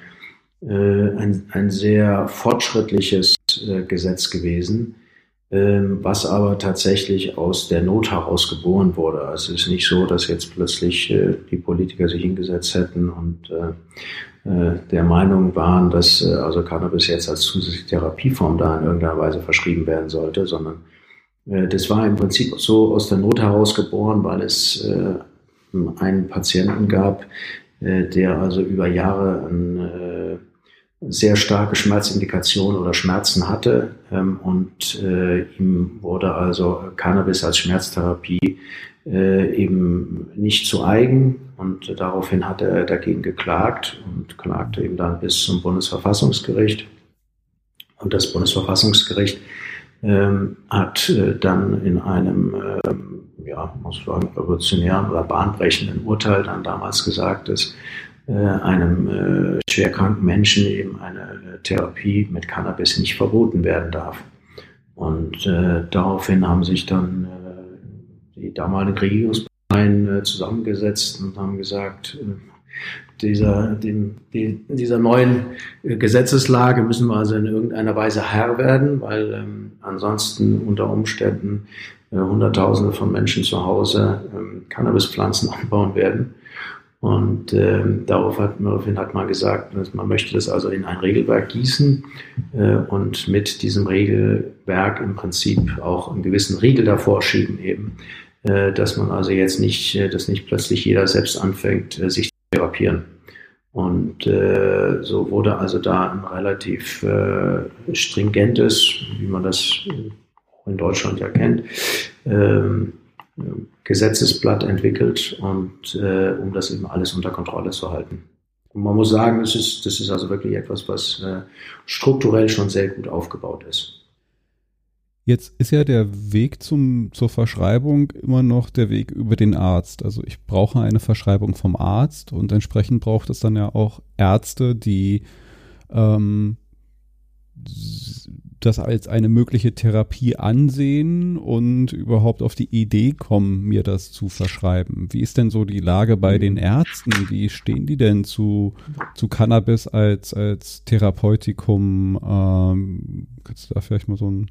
äh, ein, ein sehr fortschrittliches äh, Gesetz gewesen, äh, was aber tatsächlich aus der Not heraus geboren wurde. Also es ist nicht so, dass jetzt plötzlich äh, die Politiker sich hingesetzt hätten und äh, äh, der Meinung waren, dass äh, also Cannabis jetzt als zusätzliche Therapieform da in irgendeiner Weise verschrieben werden sollte, sondern das war im Prinzip so aus der Not heraus geboren, weil es äh, einen Patienten gab, äh, der also über Jahre eine sehr starke Schmerzindikation oder Schmerzen hatte ähm, und ihm wurde also Cannabis als Schmerztherapie eben nicht zu eigen und daraufhin hat er dagegen geklagt und klagte eben dann bis zum Bundesverfassungsgericht. Und das Bundesverfassungsgericht ähm, hat äh, dann in einem, ähm, ja, muss sagen, revolutionären oder bahnbrechenden Urteil dann damals gesagt, dass äh, einem äh, schwerkranken Menschen eben eine Therapie mit Cannabis nicht verboten werden darf. Und äh, daraufhin haben sich dann äh, die damaligen Regierungsparteien äh, zusammengesetzt und haben gesagt, äh, dieser, dem, die, dieser neuen äh, Gesetzeslage müssen wir also in irgendeiner Weise Herr werden, weil ähm, ansonsten unter Umständen äh, Hunderttausende von Menschen zu Hause ähm, Cannabispflanzen anbauen werden. Und ähm, darauf hat, daraufhin hat man gesagt, man möchte das also in ein Regelwerk gießen äh, und mit diesem Regelwerk im Prinzip auch einen gewissen Riegel davor schieben eben, äh, dass man also jetzt nicht, äh, dass nicht plötzlich jeder selbst anfängt, äh, sich therapieren. Und äh, so wurde also da ein relativ äh, stringentes, wie man das in Deutschland ja kennt, ähm, Gesetzesblatt entwickelt und äh, um das eben alles unter Kontrolle zu halten. Und man muss sagen, das ist, das ist also wirklich etwas, was äh, strukturell schon sehr gut aufgebaut ist. Jetzt ist ja der Weg zum, zur Verschreibung immer noch der Weg über den Arzt. Also ich brauche eine Verschreibung vom Arzt und entsprechend braucht es dann ja auch Ärzte, die ähm, das als eine mögliche Therapie ansehen und überhaupt auf die Idee kommen, mir das zu verschreiben. Wie ist denn so die Lage bei den Ärzten? Wie stehen die denn zu, zu Cannabis als, als Therapeutikum? Ähm, kannst du da vielleicht mal so ein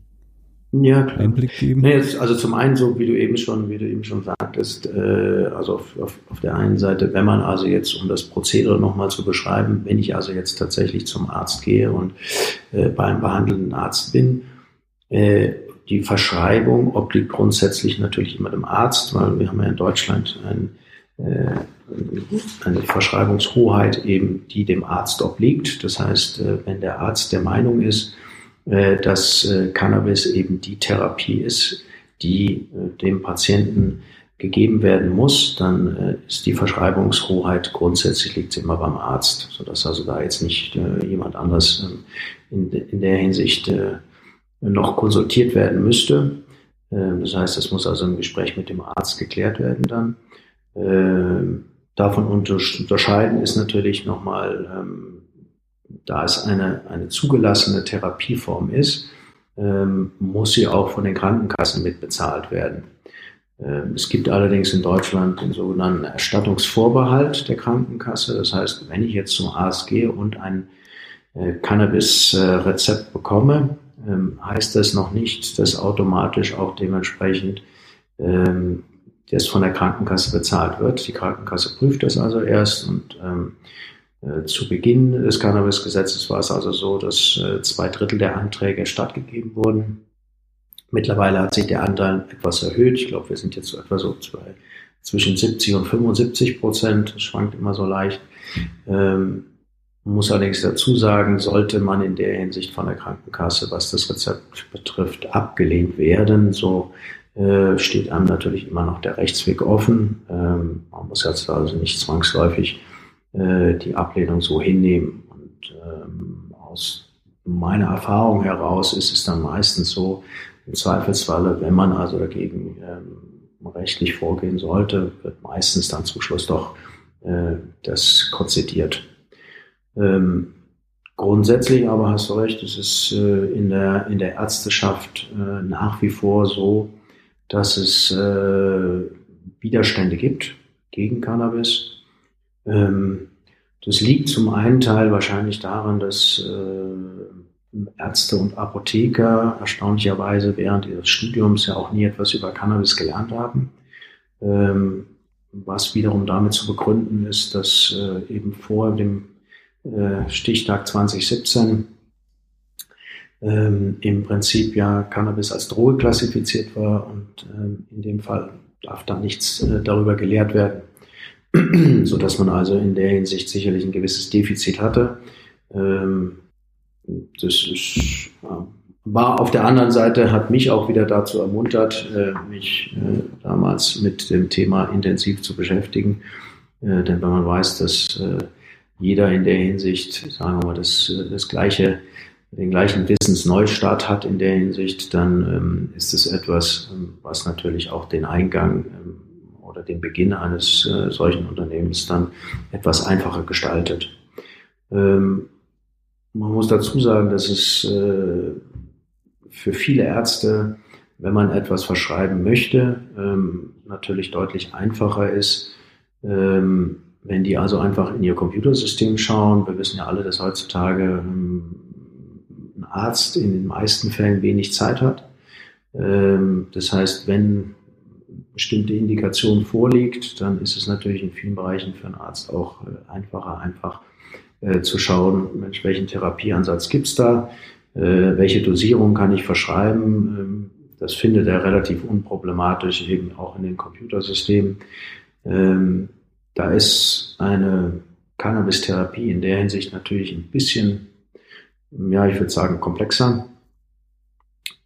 ja, klar. Einblick geben? Nee, jetzt, also zum einen so, wie du eben schon, wie du eben schon sagtest, äh, also auf, auf, auf der einen Seite, wenn man also jetzt, um das Prozedere nochmal zu beschreiben, wenn ich also jetzt tatsächlich zum Arzt gehe und äh, beim behandelnden Arzt bin, äh, die Verschreibung obliegt grundsätzlich natürlich immer dem Arzt, weil wir haben ja in Deutschland ein, äh, eine Verschreibungshoheit eben, die dem Arzt obliegt. Das heißt, äh, wenn der Arzt der Meinung ist, dass äh, Cannabis eben die Therapie ist, die äh, dem Patienten gegeben werden muss, dann ist die Verschreibungshoheit grundsätzlich liegt immer beim Arzt, sodass also da jetzt nicht jemand anders ähm, in, der Hinsicht noch konsultiert werden müsste. Das heißt, es muss also im Gespräch mit dem Arzt geklärt werden dann. Ähm, davon unterscheiden ist natürlich nochmal ähm, da es eine, eine zugelassene Therapieform ist, ähm, muss sie auch von den Krankenkassen mitbezahlt werden. Ähm, es gibt allerdings in Deutschland den sogenannten Erstattungsvorbehalt der Krankenkasse. Das heißt, wenn ich jetzt zum Arzt gehe und ein äh, Cannabis-Rezept bekomme, ähm, heißt das noch nicht, dass automatisch auch dementsprechend ähm, das von der Krankenkasse bezahlt wird. Die Krankenkasse prüft das also erst und ähm, äh, zu Beginn des Cannabis-Gesetzes war es also so, dass äh, zwei Drittel der Anträge stattgegeben wurden. Mittlerweile hat sich der Anteil etwas erhöht. Ich glaube, wir sind jetzt so etwa so zwei, zwischen 70 und 75 Prozent. Das schwankt immer so leicht. Ähm, muss allerdings dazu sagen, sollte man in der Hinsicht von der Krankenkasse, was das Rezept betrifft, abgelehnt werden, so äh, steht einem natürlich immer noch der Rechtsweg offen. Ähm, man muss jetzt also nicht zwangsläufig äh, die Ablehnung so hinnehmen. Und ähm, aus meiner Erfahrung heraus ist es dann meistens so, im Zweifelsfalle, wenn man also dagegen ähm, rechtlich vorgehen sollte, wird meistens dann zum Schluss doch äh, das konzidiert. Ähm, grundsätzlich aber hast du recht, es ist äh, in, der, in der Ärzteschaft äh, nach wie vor so, dass es äh, Widerstände gibt gegen Cannabis. Ähm, das liegt zum einen Teil wahrscheinlich daran, dass äh, Ärzte und Apotheker erstaunlicherweise während ihres Studiums ja auch nie etwas über Cannabis gelernt haben. Ähm, was wiederum damit zu begründen ist, dass äh, eben vor dem äh, Stichtag 2017 ähm, im Prinzip ja Cannabis als Droge klassifiziert war und ähm, in dem Fall darf da nichts äh, darüber gelehrt werden. so dass man also in der Hinsicht sicherlich ein gewisses Defizit hatte. Ähm, das ist, war auf der anderen Seite, hat mich auch wieder dazu ermuntert, äh, mich äh, damals mit dem Thema intensiv zu beschäftigen. Äh, denn wenn man weiß, dass jeder in der Hinsicht, sagen wir mal, das, das gleiche, den gleichen Wissensneustart hat in der Hinsicht, dann ähm, ist es etwas, ähm, was natürlich auch den Eingang oder den Beginn eines äh, solchen Unternehmens dann etwas einfacher gestaltet. Ähm, man muss dazu sagen, dass es äh, für viele Ärzte, wenn man etwas verschreiben möchte, ähm, natürlich deutlich einfacher ist, ähm, wenn die also einfach in ihr Computersystem schauen. Wir wissen ja alle, dass heutzutage ähm, ein Arzt in den meisten Fällen wenig Zeit hat. Ähm, das heißt, wenn bestimmte Indikation vorliegt, dann ist es natürlich in vielen Bereichen für einen Arzt auch äh, einfacher, einfach äh, zu schauen, Mensch, welchen Therapieansatz gibt's da, äh, welche Dosierung kann ich verschreiben. Ähm, das findet er relativ unproblematisch eben auch in den Computersystemen. Ähm, da ist eine Cannabis-Therapie in der Hinsicht natürlich ein bisschen, ja, ich würde sagen, komplexer.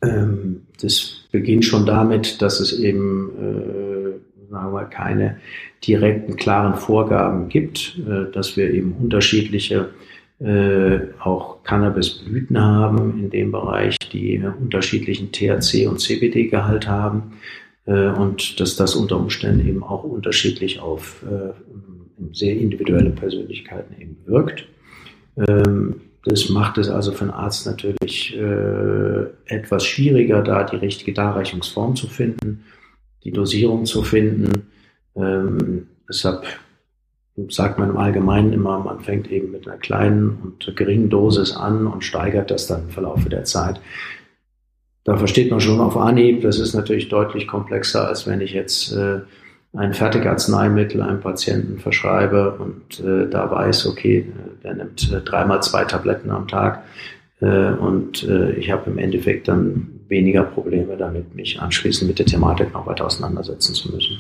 Ähm, das beginnt schon damit, dass es eben, äh, sagen wir, keine direkten, klaren Vorgaben gibt, äh, dass wir eben unterschiedliche äh, auch Cannabisblüten haben in dem Bereich, die unterschiedlichen THC und CBD-Gehalt haben äh, und dass das unter Umständen eben auch unterschiedlich auf äh, sehr individuelle Persönlichkeiten eben wirkt. Ähm, das macht es also für einen Arzt natürlich äh, etwas schwieriger, da die richtige Darreichungsform zu finden, die Dosierung zu finden. Ähm, deshalb sagt man im Allgemeinen immer, man fängt eben mit einer kleinen und geringen Dosis an und steigert das dann im Verlauf der Zeit. Da versteht man schon auf Anhieb, das ist natürlich deutlich komplexer, als wenn ich jetzt äh, ein Fertigarzneimittel einem Patienten verschreibe und äh, da weiß, okay, der nimmt äh, dreimal zwei Tabletten am Tag äh, und äh, ich habe im Endeffekt dann weniger Probleme damit, mich anschließend mit der Thematik noch weiter auseinandersetzen zu müssen.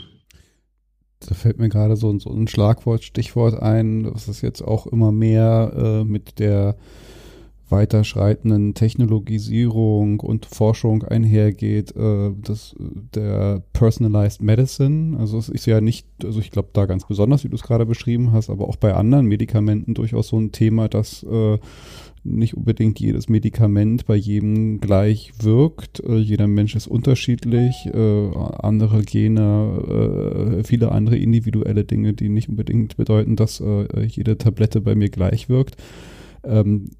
Da fällt mir gerade so, so ein Schlagwort, Stichwort ein, was es jetzt auch immer mehr äh, mit der weiterschreitenden Technologisierung und Forschung einhergeht, äh, das, der Personalized Medicine. Also es ist ja nicht, also ich glaube da ganz besonders, wie du es gerade beschrieben hast, aber auch bei anderen Medikamenten durchaus so ein Thema, dass äh, nicht unbedingt jedes Medikament bei jedem gleich wirkt. Äh, jeder Mensch ist unterschiedlich, äh, andere Gene, äh, viele andere individuelle Dinge, die nicht unbedingt bedeuten, dass äh, jede Tablette bei mir gleich wirkt. Ähm,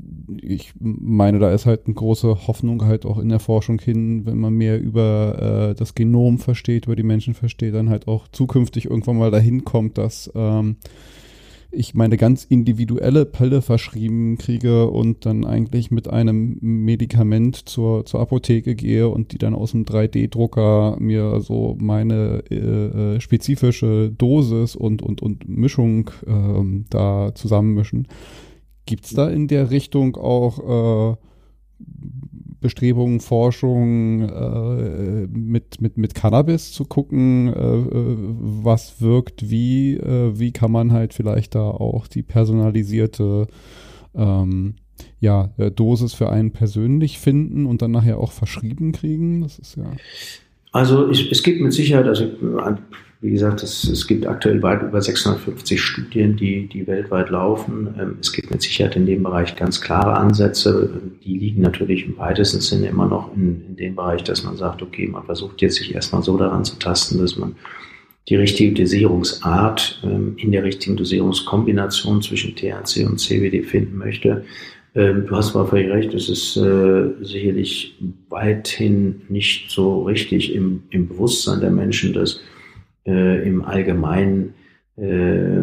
ich meine, da ist halt eine große Hoffnung halt auch in der Forschung hin, wenn man mehr über äh, das Genom versteht, über die Menschen versteht, dann halt auch zukünftig irgendwann mal dahin kommt, dass ähm, ich meine ganz individuelle Pille verschrieben kriege und dann eigentlich mit einem Medikament zur, zur Apotheke gehe und die dann aus dem 3D-Drucker mir so meine äh, äh, spezifische Dosis und, und, und Mischung äh, da zusammenmischen. Gibt es da in der Richtung auch äh, Bestrebungen, Forschung äh, mit, mit, mit Cannabis zu gucken, äh, äh, was wirkt wie, äh, wie kann man halt vielleicht da auch die personalisierte ähm, ja, äh, Dosis für einen persönlich finden und dann nachher auch verschrieben kriegen? Das ist ja. Also ich, es gibt mit Sicherheit, also wie gesagt, es, es gibt aktuell weit über 650 Studien, die, die weltweit laufen. Ähm, es gibt mit Sicherheit in dem Bereich ganz klare Ansätze. Die liegen natürlich im weitesten Sinne immer noch in, in dem Bereich, dass man sagt, okay, man versucht jetzt sich erstmal so daran zu tasten, dass man die richtige Dosierungsart ähm, in der richtigen Dosierungskombination zwischen THC und CBD finden möchte. Ähm, du hast mal völlig recht, es ist äh, sicherlich weithin nicht so richtig im, im Bewusstsein der Menschen, dass äh, im Allgemeinen, äh,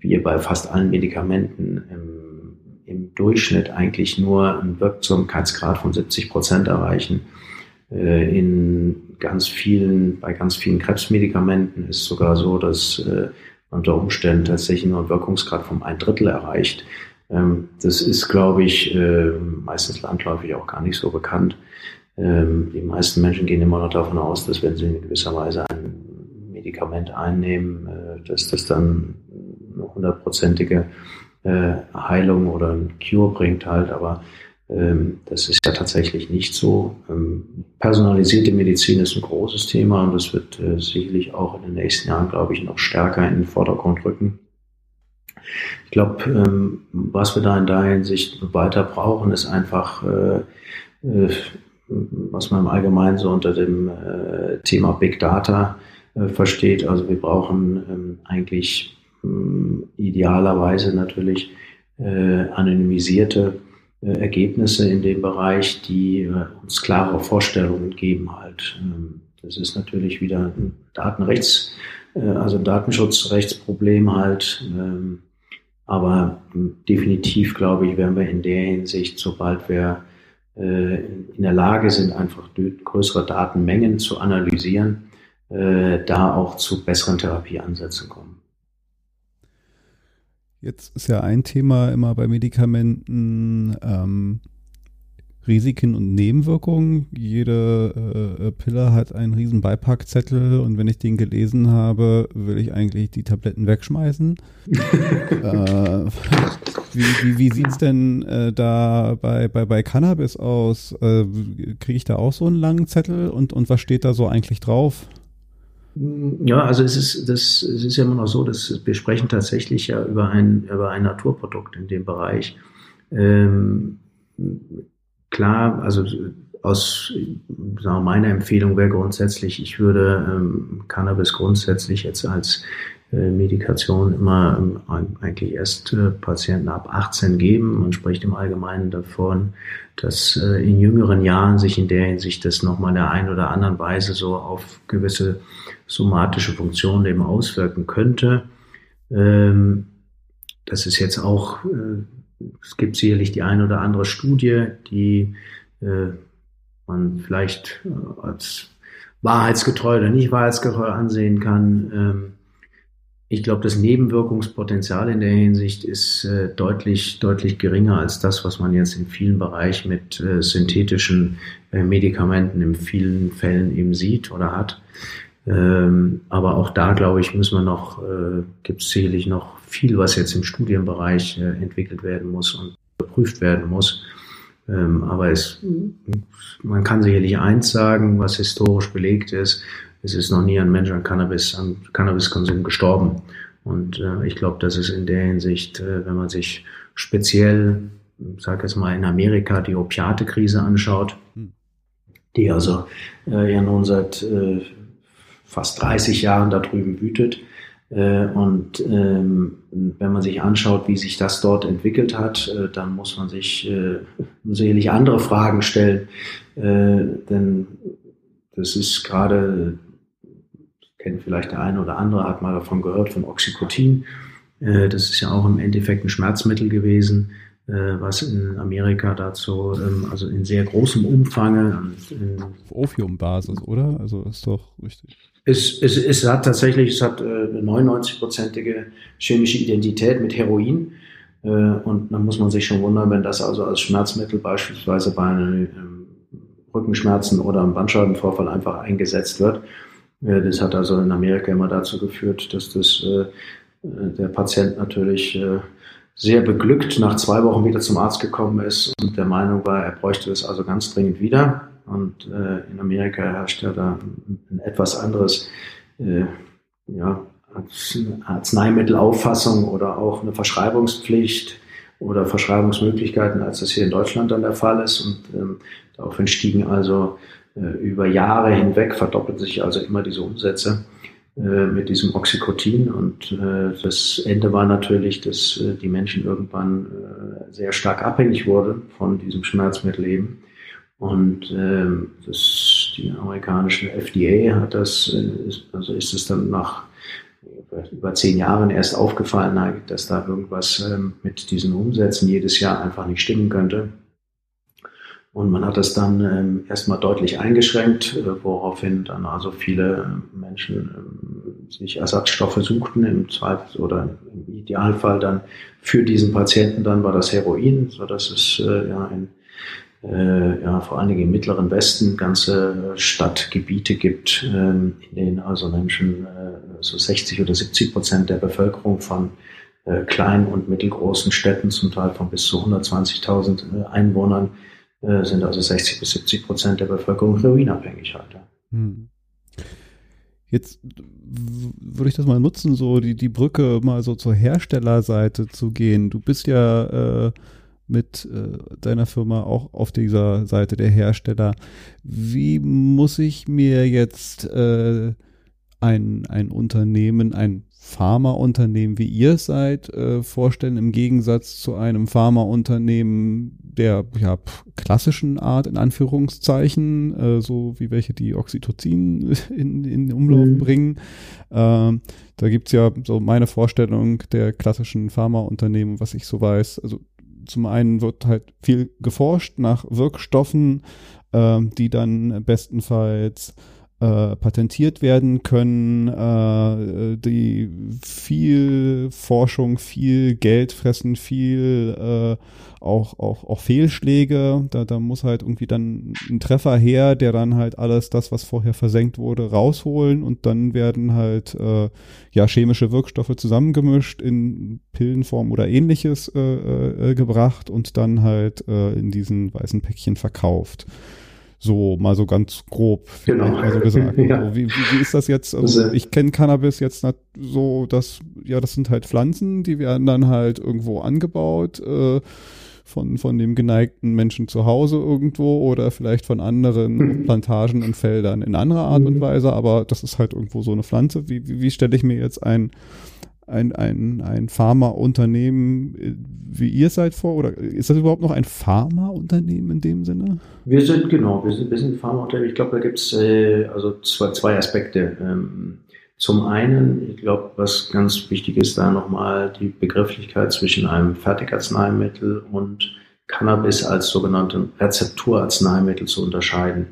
wie bei fast allen Medikamenten, im, im, Durchschnitt eigentlich nur einen Wirksamkeitsgrad von 70 Prozent erreichen. Äh, in ganz vielen, bei ganz vielen Krebsmedikamenten ist sogar so, dass äh, unter Umständen tatsächlich nur einen Wirkungsgrad von ein Drittel erreicht. Ähm, das ist, glaube ich, äh, meistens landläufig auch gar nicht so bekannt. Ähm, die meisten Menschen gehen immer noch davon aus, dass wenn sie in gewisser Weise ein Medikament einnehmen, äh, dass das dann eine hundertprozentige äh, Heilung oder ein Cure bringt halt, aber ähm, das ist ja tatsächlich nicht so. Ähm, personalisierte Medizin ist ein großes Thema und das wird äh, sicherlich auch in den nächsten Jahren, glaube ich, noch stärker in den Vordergrund rücken. Ich glaube, ähm, was wir da in der Hinsicht weiter brauchen, ist einfach, was man im Allgemeinen so unter dem Thema Big Data äh, versteht. Also wir brauchen ähm, eigentlich ähm, idealerweise natürlich äh, anonymisierte äh, Ergebnisse in dem Bereich, die äh, uns klare Vorstellungen geben halt. Ähm, das ist natürlich wieder ein Datenrechts, äh, also ein Datenschutzrechtsproblem halt. Ähm, aber ähm, definitiv, glaube ich, werden wir in der Hinsicht, sobald wir äh, in der Lage sind, einfach größere Datenmengen zu analysieren, äh, da auch zu besseren Therapieansätzen kommen. Jetzt ist ja ein Thema immer bei Medikamenten, ähm, Risiken und Nebenwirkungen. Jede äh, Pille hat einen riesen Beipackzettel und wenn ich den gelesen habe, will ich eigentlich die Tabletten wegschmeißen. äh, wie wie, wie sieht es denn äh, da bei, bei, bei Cannabis aus? Äh, Kriege ich da auch so einen langen Zettel und, und was steht da so eigentlich drauf? Ja, also es ist, das, es ist ja immer noch so, dass wir sprechen tatsächlich ja über ein, über ein Naturprodukt in dem Bereich. Ähm, klar, also aus sagen wir, meiner Empfehlung wäre grundsätzlich, ich würde ähm, Cannabis grundsätzlich jetzt als Medikation immer ähm, eigentlich erst äh, Patienten ab 18 geben. Man spricht im Allgemeinen davon, dass äh, in jüngeren Jahren sich in der Hinsicht das nochmal in der einen oder anderen Weise so auf gewisse somatische Funktionen eben auswirken könnte. Ähm, das ist jetzt auch, es gibt sicherlich die eine oder andere Studie, die man vielleicht als wahrheitsgetreu oder nicht wahrheitsgetreu ansehen kann. Ich glaube, das Nebenwirkungspotenzial in der Hinsicht ist äh, deutlich, deutlich geringer als das, was man jetzt in vielen Bereichen mit äh, synthetischen äh, Medikamenten in vielen Fällen eben sieht oder hat. Ähm, aber auch da, glaube ich, müssen wir noch, äh, gibt es sicherlich noch viel, was jetzt im Studienbereich äh, entwickelt werden muss und geprüft werden muss. Ähm, aber es, man kann sicherlich eins sagen, was historisch belegt ist, es ist noch nie ein Mensch an Cannabis, an Cannabiskonsum gestorben. Und äh, ich glaube, das ist in der Hinsicht, äh, wenn man sich speziell, sag jetzt mal, in Amerika die Opiate-Krise anschaut, hm. die also äh, ja nun seit äh, fast 30 Jahren da drüben wütet. Äh, und ähm, wenn man sich anschaut, wie sich das dort entwickelt hat, äh, dann muss man sich äh, sicherlich andere Fragen stellen. Äh, denn das ist gerade kennt vielleicht der eine oder andere, hat mal davon gehört, von Oxycotin. Äh, das ist ja auch im Endeffekt ein Schmerzmittel gewesen, äh, was in Amerika dazu, ähm, also in sehr großem Umfang. Opiumbasis, oder? Also ist doch richtig. Es, es, es hat tatsächlich, es hat äh, eine 99-prozentige chemische Identität mit Heroin. Und dann muss man sich schon wundern, wenn das also als Schmerzmittel beispielsweise bei einem ähm, Rückenschmerzen oder einem Bandscheibenvorfall einfach eingesetzt wird. Das hat also in Amerika immer dazu geführt, dass das äh, der Patient natürlich äh, sehr beglückt nach zwei Wochen wieder zum Arzt gekommen ist und der Meinung war, er bräuchte das also ganz dringend wieder. Und äh, in Amerika herrscht ja da ein etwas anderes ja, Arzneimittelauffassung oder auch eine Verschreibungspflicht oder Verschreibungsmöglichkeiten, als das hier in Deutschland dann der Fall ist. Und ähm, daraufhin stiegen also über Jahre hinweg verdoppeln sich also immer diese Umsätze äh, mit diesem Oxycotin und äh, das Ende war natürlich, dass die Menschen irgendwann sehr stark abhängig wurden von diesem Schmerzmittel eben. Und ähm, das, die amerikanische FDA hat das, also ist es dann nach über zehn Jahren erst aufgefallen, dass da irgendwas ähm, mit diesen Umsätzen jedes Jahr einfach nicht stimmen könnte. Und man hat das dann ähm, erstmal deutlich eingeschränkt, äh, woraufhin dann also viele Menschen ähm, sich Ersatzstoffe suchten, im Zweifel oder im Idealfall dann für diesen Patienten. Dann war das Heroin, so dass es äh, ja in äh, ja, vor allen Dingen im mittleren Westen ganze Stadtgebiete gibt, ähm, in denen also Menschen, äh, so 60 oder 70 Prozent der Bevölkerung von äh, kleinen und mittelgroßen Städten, zum Teil von bis zu 120.000 äh, Einwohnern, äh, sind also 60 bis 70 Prozent der Bevölkerung heroinabhängig halt. Hm. Jetzt würde ich das mal nutzen, so die, die Brücke mal so zur Herstellerseite zu gehen. Du bist ja äh, mit äh, deiner Firma auch auf dieser Seite der Hersteller. Wie muss ich mir jetzt äh, ein, ein Unternehmen, ein Pharmaunternehmen, wie ihr es seid, äh, vorstellen, im Gegensatz zu einem Pharmaunternehmen der ja, klassischen Art, in Anführungszeichen, äh, so wie welche die Oxytocin in, in Umlauf mhm. bringen. Ähm, da gibt's ja so meine Vorstellung der klassischen Pharmaunternehmen, was ich so weiß. Also zum einen wird halt viel geforscht nach Wirkstoffen, äh, die dann bestenfalls äh, patentiert werden können, äh, die viel Forschung, viel Geld fressen, viel äh, auch, auch, auch Fehlschläge. Da, da muss halt irgendwie dann ein Treffer her, der dann halt alles das, was vorher versenkt wurde, rausholen und dann werden halt äh, ja chemische Wirkstoffe zusammengemischt in Pillenform oder ähnliches äh, äh, gebracht und dann halt äh, in diesen weißen Päckchen verkauft. So, mal so ganz grob genau. mal so gesagt. ja. so, wie, wie, wie, ist das jetzt? Also, ich kenne Cannabis jetzt so, dass, ja, das sind halt Pflanzen, die werden dann halt irgendwo angebaut, äh, von, von dem geneigten Menschen zu Hause irgendwo oder vielleicht von anderen mhm. Plantagen und Feldern in anderer Art und mhm. Weise, aber das ist halt irgendwo so eine Pflanze. Wie, wie, wie stelle ich mir jetzt ein, ein, ein, ein Pharmaunternehmen, äh, wie ihr seid vor? Oder ist das überhaupt noch ein Pharmaunternehmen in dem Sinne? Wir sind, genau, wir sind, wir sind ein Pharmaunternehmen. Ich glaube, da gibt es äh, also zwei, zwei Aspekte. Ähm, zum einen, ich glaube, was ganz wichtig ist, da nochmal die Begrifflichkeit zwischen einem Fertigarzneimittel und Cannabis als sogenannten Rezepturarzneimittel zu unterscheiden.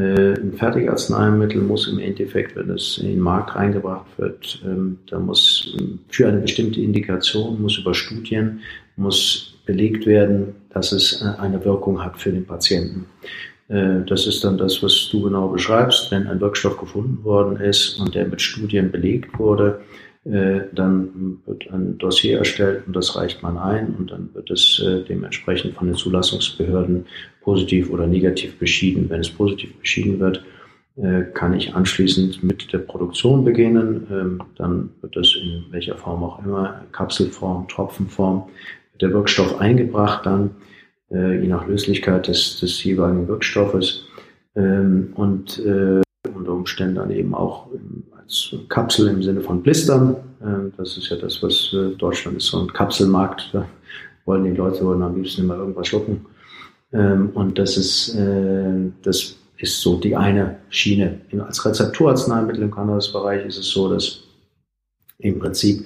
Äh, ein Fertigarzneimittel muss im Endeffekt, wenn es in den Markt reingebracht wird, ähm, da muss ähm, für eine bestimmte Indikation, muss über Studien, muss belegt werden, dass es äh, eine Wirkung hat für den Patienten. Äh, das ist dann das, was du genau beschreibst. Wenn ein Wirkstoff gefunden worden ist und der mit Studien belegt wurde, äh, dann wird ein Dossier erstellt und das reicht man ein und dann wird es äh, dementsprechend von den Zulassungsbehörden positiv oder negativ beschieden. Wenn es positiv beschieden wird, äh, kann ich anschließend mit der Produktion beginnen. Ähm, dann wird das in welcher Form auch immer, Kapselform, Tropfenform, der Wirkstoff eingebracht dann, je nach Löslichkeit des, des jeweiligen Wirkstoffes ähm, und unter Umständen dann eben auch Kapsel im Sinne von Blistern. Ähm, das ist ja das, was äh, Deutschland ist, so ein Kapselmarkt. Da wollen die Leute wollen am liebsten immer irgendwas schlucken. Ähm, und das ist, äh, das ist so die eine Schiene. Als Rezepturarzneimittel im Cannabisbereich ist es so, dass im Prinzip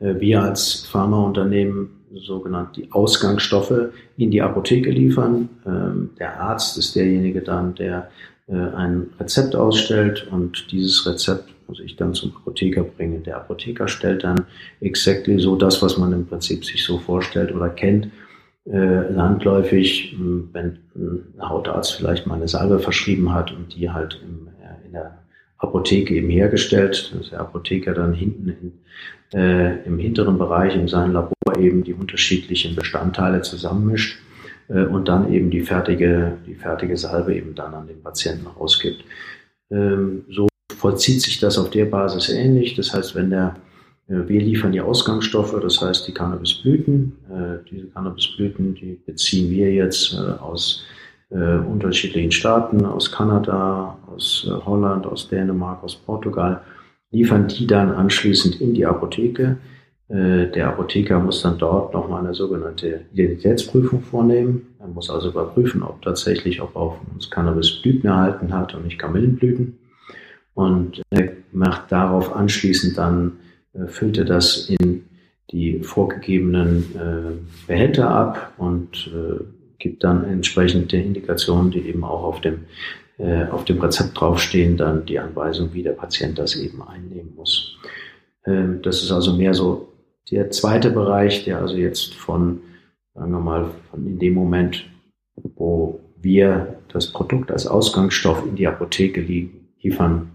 äh, wir als Pharmaunternehmen sogenannte die Ausgangsstoffe in die Apotheke liefern. Ähm, der Arzt ist derjenige dann, der ein Rezept ausstellt und dieses Rezept muss ich dann zum Apotheker bringen. Der Apotheker stellt dann exactly so das, was man im Prinzip sich so vorstellt oder kennt, äh, landläufig, wenn ein Hautarzt vielleicht mal eine Salbe verschrieben hat und die halt im, äh, in der Apotheke eben hergestellt, dass der Apotheker dann hinten in, äh, im hinteren Bereich in seinem Labor eben die unterschiedlichen Bestandteile zusammenmischt äh, und dann eben die fertige, die fertige Salbe eben dann an den Patienten rausgibt. Ähm, so vollzieht sich das auf der Basis ähnlich. Das heißt, wenn der, äh, wir liefern die Ausgangsstoffe, das heißt die Cannabisblüten. Äh, diese Cannabisblüten, die beziehen wir jetzt äh, aus unterschiedlichen Staaten, aus Kanada, aus Holland, aus Dänemark, aus Portugal, liefern die dann anschließend in die Apotheke. Der Apotheker muss dann dort nochmal eine sogenannte Identitätsprüfung vornehmen. Er muss also überprüfen, ob tatsächlich, ob er auf uns Cannabisblüten erhalten hat und nicht Kamillenblüten und äh, macht darauf anschließend dann, äh, füllt er das in die vorgegebenen äh, Behälter ab und äh, gibt dann entsprechende Indikationen, die eben auch auf dem, äh, auf dem Rezept draufstehen, dann die Anweisung, wie der Patient das eben einnehmen muss. Ähm, das ist also mehr so der zweite Bereich, der also jetzt von, sagen wir mal, von in dem Moment, wo wir das Produkt als Ausgangsstoff in die Apotheke liefern,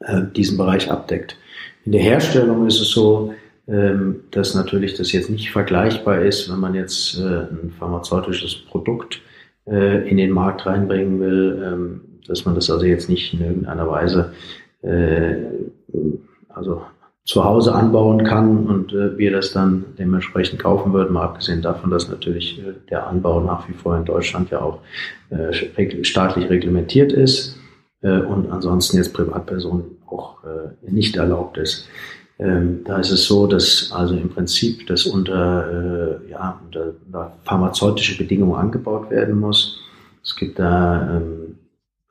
äh, diesen Bereich abdeckt. In der Herstellung ist es so, ähm, dass natürlich das jetzt nicht vergleichbar ist, wenn man jetzt äh, ein pharmazeutisches Produkt äh, in den Markt reinbringen will, ähm, dass man das also jetzt nicht in irgendeiner Weise also zu Hause anbauen kann und äh, wir das dann dementsprechend kaufen würden, mal abgesehen davon, dass natürlich äh, der Anbau nach wie vor in Deutschland ja auch äh, staatlich reglementiert ist äh, und ansonsten jetzt Privatpersonen auch äh, nicht erlaubt ist. Ähm, da ist es so, dass also im Prinzip das unter, äh, ja, unter, unter pharmazeutische Bedingungen angebaut werden muss. Es gibt da ähm,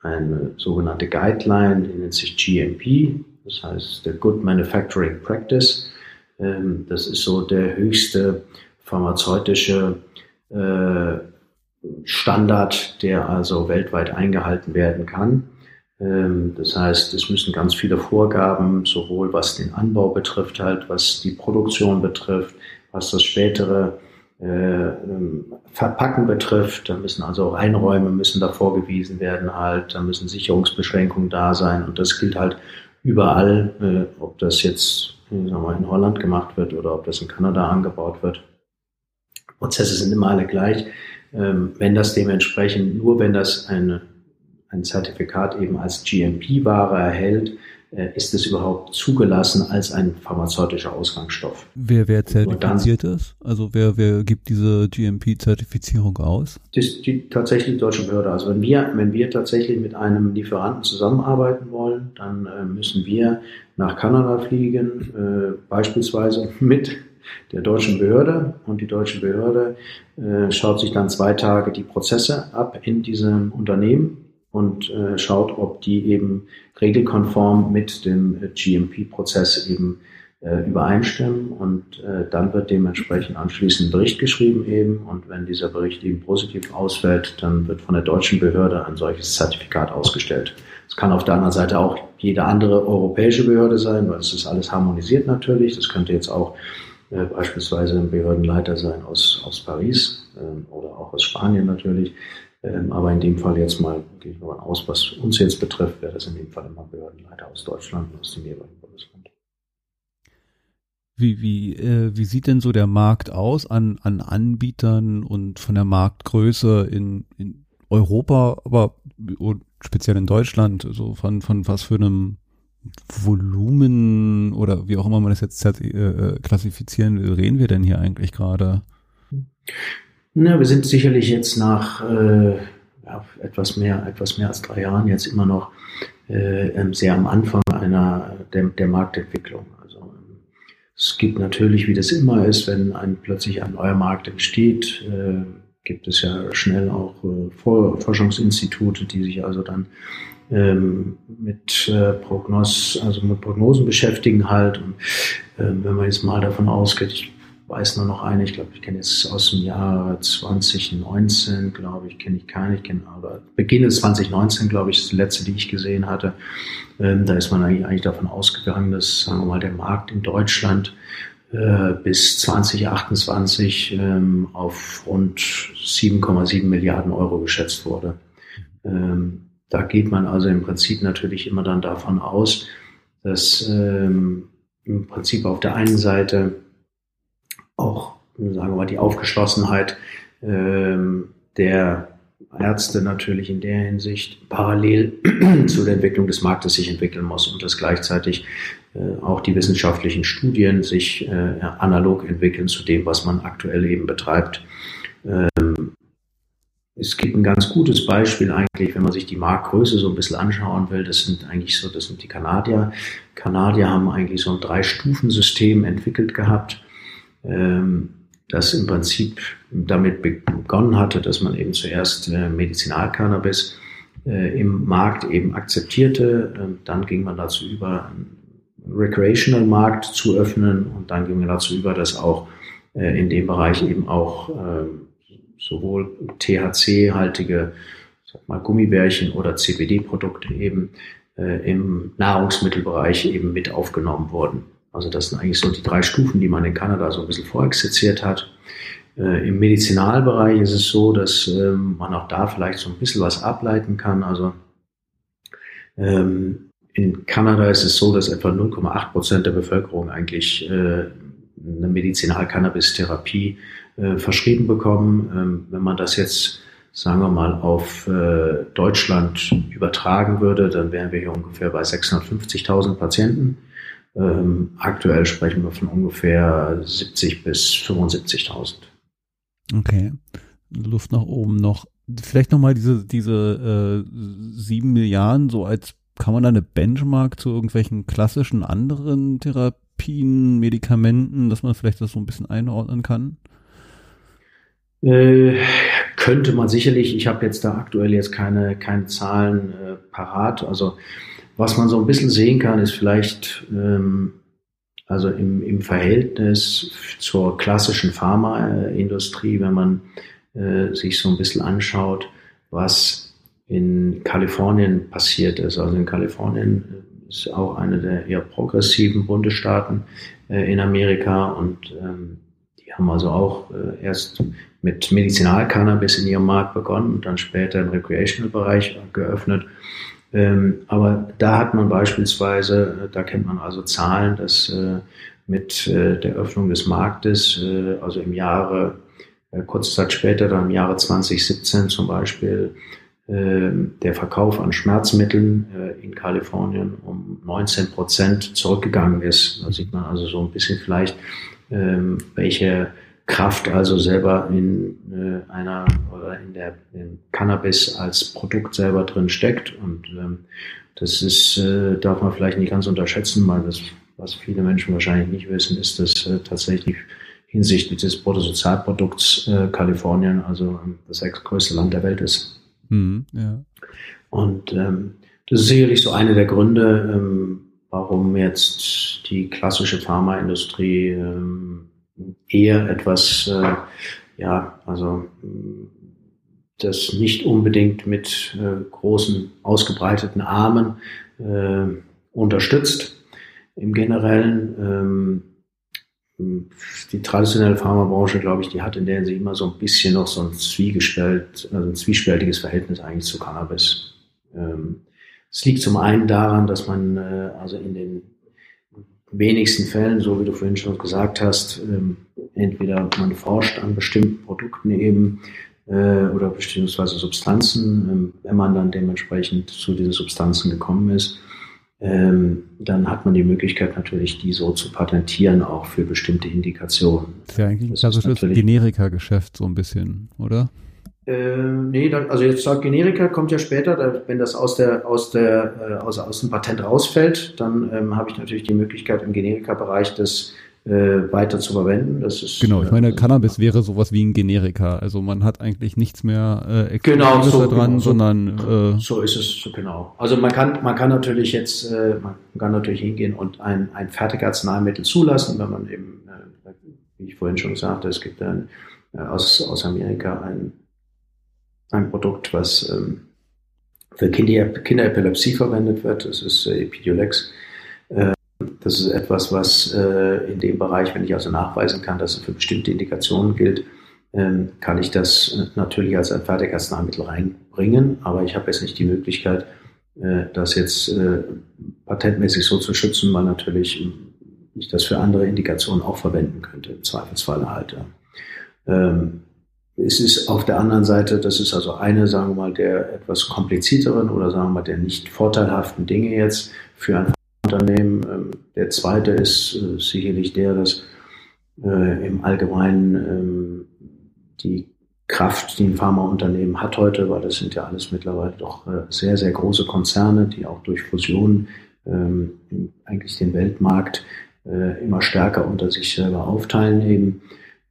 eine sogenannte Guideline, die nennt sich GMP, das heißt der Good Manufacturing Practice. Ähm, das ist so der höchste pharmazeutische äh, Standard, der also weltweit eingehalten werden kann. Ähm, das heißt, es müssen ganz viele Vorgaben, sowohl was den Anbau betrifft, halt, was die Produktion betrifft, was das spätere äh, ähm, Verpacken betrifft. Da müssen also auch Einräume müssen da vorgewiesen werden halt, da müssen Sicherungsbeschränkungen da sein und das gilt halt überall, äh, ob das jetzt mal, in Holland gemacht wird oder ob das in Kanada angebaut wird. Prozesse sind immer alle gleich. Ähm, wenn das dementsprechend, nur wenn das eine ein Zertifikat eben als GMP-Ware erhält, ist es überhaupt zugelassen als ein pharmazeutischer Ausgangsstoff. Wer, wer zertifiziert das? Also wer, wer gibt diese GMP-Zertifizierung aus? Das die tatsächlich die deutsche Behörde. Also wenn wir, wenn wir tatsächlich mit einem Lieferanten zusammenarbeiten wollen, dann äh, müssen wir nach Kanada fliegen, äh, beispielsweise mit der deutschen Behörde und die deutsche Behörde äh, schaut sich dann zwei Tage die Prozesse ab in diesem Unternehmen und äh, schaut, ob die eben regelkonform mit dem äh, GMP-Prozess eben äh, übereinstimmen und äh, dann wird dementsprechend anschließend ein Bericht geschrieben eben und wenn dieser Bericht eben positiv ausfällt, dann wird von der deutschen Behörde ein solches Zertifikat ausgestellt. Es kann auf der anderen Seite auch jede andere europäische Behörde sein, weil es ist alles harmonisiert natürlich. Das könnte jetzt auch äh, beispielsweise ein Behördenleiter sein aus, aus Paris äh, oder auch aus Spanien natürlich. Ähm, aber in dem Fall jetzt mal, gehe ich mal aus, was uns jetzt betrifft, wäre das in dem Fall immer Behördenleiter aus Deutschland und aus dem jeweiligen Bundesland. Wie, wie, äh, wie sieht denn so der Markt aus an, an Anbietern und von der Marktgröße in, in Europa, aber speziell in Deutschland, so von, von was für einem Volumen oder wie auch immer man das jetzt äh, äh, klassifizieren will, reden wir denn hier eigentlich gerade? Na, wir sind sicherlich jetzt nach äh, etwas mehr, etwas mehr als drei Jahren jetzt immer noch äh, ähm, sehr am Anfang einer der, der Marktentwicklung. Also es gibt natürlich, wie das immer ist, wenn ein plötzlich ein neuer Markt entsteht, äh, gibt es ja schnell auch äh, Forschungsinstitute, die sich also dann ähm, mit äh, Prognos, also mit Prognosen beschäftigen halt. Und äh, wenn man jetzt mal davon ausgeht, ich weiß nur noch eine, ich glaube, ich kenne jetzt aus dem Jahr 2019, glaube ich, kenne ich keine, ich kenne, aber Beginn des 2019, glaube ich, ist die letzte, die ich gesehen hatte. Ähm, da ist man eigentlich, davon ausgegangen, dass, sagen wir mal, der Markt in Deutschland äh, bis 2028 ähm, auf rund 7,7 Milliarden Euro geschätzt wurde. Ähm, da geht man also im Prinzip natürlich immer dann davon aus, dass ähm, im Prinzip auf der einen Seite auch, sagen wir mal, die Aufgeschlossenheit ähm, der Ärzte natürlich in der Hinsicht parallel zu der Entwicklung des Marktes sich entwickeln muss und dass gleichzeitig äh, auch die wissenschaftlichen Studien sich äh, analog entwickeln zu dem, was man aktuell eben betreibt. Ähm, es gibt ein ganz gutes Beispiel eigentlich, wenn man sich die Marktgröße so ein bisschen anschauen will. Das sind eigentlich so, das sind die Kanadier. Kanadier haben eigentlich so ein Drei-Stufen-System entwickelt gehabt das im Prinzip damit begonnen hatte, dass man eben zuerst äh, Medizinalcannabis äh, im Markt eben akzeptierte. Ähm, dann ging man dazu über, einen Recreational-Markt zu öffnen und dann ging man dazu über, dass auch äh, in dem Bereich eben auch ähm, sowohl THC-haltige Gummibärchen oder CBD-Produkte eben im Nahrungsmittelbereich eben mit aufgenommen wurden. Also das sind eigentlich so die drei Stufen, die man in Kanada so ein bisschen vorexerziert hat. Äh, Im Medizinalbereich ist es so, dass ähm, man auch da vielleicht so ein bisschen was ableiten kann. Also ähm, in Kanada ist es so, dass etwa 0,8 Prozent der Bevölkerung eigentlich äh, eine Medizinal-Cannabis-Therapie äh, verschrieben bekommen. Ähm, wenn man das jetzt, sagen wir mal, auf äh, Deutschland übertragen würde, dann wären wir hier ungefähr bei 650.000 Patienten. Ähm, aktuell sprechen wir von ungefähr 70 bis 75.000. Okay. Luft nach oben noch. Vielleicht nochmal diese, diese äh, 7 Milliarden, so als kann man da eine Benchmark zu irgendwelchen klassischen anderen Therapien, Medikamenten, dass man vielleicht das so ein bisschen einordnen kann? Äh, könnte man sicherlich. Ich habe jetzt da aktuell jetzt keine, keine Zahlen äh, parat. Also was man so ein bisschen sehen kann, ist vielleicht ähm, also im, im Verhältnis zur klassischen Pharmaindustrie, wenn man äh, sich so ein bisschen anschaut, was in Kalifornien passiert ist. Also in Kalifornien ist auch eine der eher progressiven Bundesstaaten äh, in Amerika und ähm, die haben also auch äh, erst mit Medizinalcannabis in ihrem Markt begonnen und dann später im Recreational-Bereich geöffnet. Ähm, aber da hat man beispielsweise, äh, da kennt man also Zahlen, dass äh, mit äh, der Öffnung des Marktes, äh, also im Jahre, äh, kurze Zeit später, dann im Jahre 2017 zum Beispiel, ähm, der Verkauf an Schmerzmitteln äh, in Kalifornien um 19 Prozent zurückgegangen ist. Da sieht man also so ein bisschen vielleicht, ähm, welche Kraft also selber in äh, einer oder in der in Cannabis als Produkt selber drin steckt. Und ähm, das ist, äh, darf man vielleicht nicht ganz unterschätzen, weil das, was viele Menschen wahrscheinlich nicht wissen, ist, dass tatsächlich hinsichtlich des Bruttosozialprodukts Kalifornien also das sechstgrößte Land der Welt ist. Mhm, ja. Und ähm, das ist sicherlich so einer der Gründe, ähm, warum jetzt die klassische Pharmaindustrie ähm, eher etwas, äh, ja, also das nicht unbedingt mit äh, großen ausgebreiteten Armen äh, unterstützt. Im Generellen ähm, die traditionelle Pharmabranche, glaube ich, die hat in der Hinsicht immer so ein bisschen noch so ein Zwiegespalt, also ein zwiespältiges Verhältnis eigentlich zu Cannabis. Ähm, es liegt zum einen daran, dass man äh, also in den wenigsten Fällen, so wie du vorhin schon gesagt hast, ähm, entweder man forscht an bestimmten Produkten eben äh, oder beziehungsweise Substanzen, ähm, wenn man dann dementsprechend zu diesen Substanzen gekommen ist, ähm, dann hat man die Möglichkeit natürlich, die so zu patentieren, auch für bestimmte Indikationen. Das ist ja eigentlich ein klassisches Generika-Geschäft so ein bisschen, oder? Äh, nee, dann, also jetzt sagt Generika kommt ja später, da, wenn das aus der aus der äh, aus, aus dem Patent rausfällt, dann ähm, habe ich natürlich die Möglichkeit im Generika-Bereich das äh, weiter zu verwenden. Das ist, genau, ich meine, äh, Cannabis wäre sowas wie ein Generika. Also man hat eigentlich nichts mehr äh, genau, so, dran, genau, sondern äh, so ist es, so genau. Also man kann, man kann natürlich jetzt, äh, man kann natürlich hingehen und ein, ein Fertigarzneimittel zulassen, wenn man eben, äh, wie ich vorhin schon sagte, es gibt ein, äh, aus, aus Amerika ein, ein Produkt, was ähm, für Kinder, Kinderepilepsie verwendet wird. Das ist äh, Epidiolex. Äh, das ist etwas, was äh, in dem Bereich, wenn ich also nachweisen kann, dass es für bestimmte Indikationen gilt, ähm, kann ich das äh, natürlich als ein Fertigarzneimittel reinbringen, aber ich habe jetzt nicht die Möglichkeit, äh, das jetzt äh, patentmäßig so zu schützen, weil natürlich ich das für andere Indikationen auch verwenden könnte, im Zweifelsfall halt. Ähm, es ist auf der anderen Seite, das ist also eine, sagen wir mal, der etwas komplizierteren oder sagen wir mal der nicht vorteilhaften Dinge jetzt für ein Unternehmen. Ähm, der zweite ist äh, sicherlich der, dass äh, im Allgemeinen ähm, die Kraft, die ein Pharmaunternehmen hat heute, weil das sind ja alles mittlerweile doch äh, sehr, sehr große Konzerne, die auch durch Fusionen ähm, eigentlich den Weltmarkt immer stärker unter sich selber aufteilen eben.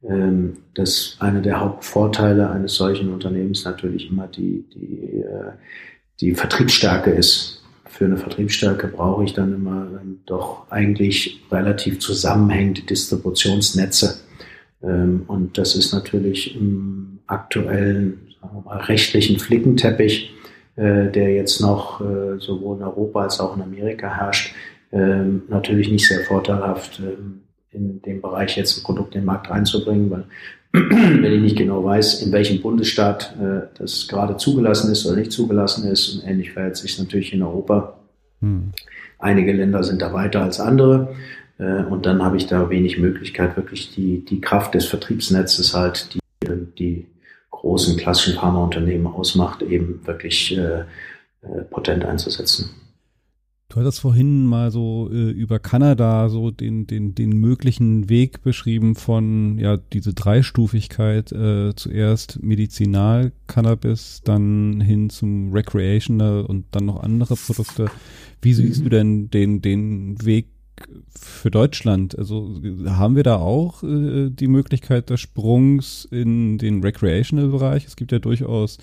Dass einer der Hauptvorteile eines solchen Unternehmens natürlich immer die, die, die Vertriebsstärke ist für eine Vertriebsstärke brauche ich dann immer ähm, doch eigentlich relativ zusammenhängende Distributionsnetze. Ähm, und das ist natürlich im aktuellen mal, rechtlichen Flickenteppich, äh, der jetzt noch äh, sowohl in Europa als auch in Amerika herrscht, ähm, natürlich nicht sehr vorteilhaft, in dem Bereich jetzt ein Produkt in den Markt reinzubringen, weil wenn ich nicht genau weiß, in welchem Bundesstaat äh, das gerade zugelassen ist oder nicht zugelassen ist. Und ähnlich verhält sich natürlich in Europa. Hm. Einige Länder sind da weiter als andere. Äh, und dann habe ich da wenig Möglichkeit, wirklich die, die Kraft des Vertriebsnetzes halt, die die großen klassischen Pharmaunternehmen ausmacht, eben wirklich äh, äh potent einzusetzen. Du hattest vorhin mal so äh, über Kanada so den, den, den möglichen Weg beschrieben von ja diese Dreistufigkeit, äh, zuerst Medizinal-Cannabis, dann hin zum Recreational und dann noch andere Produkte. Wie siehst du denn den, den Weg für Deutschland? Also haben wir da auch äh, die Möglichkeit des Sprungs in den Recreational-Bereich? Es gibt ja durchaus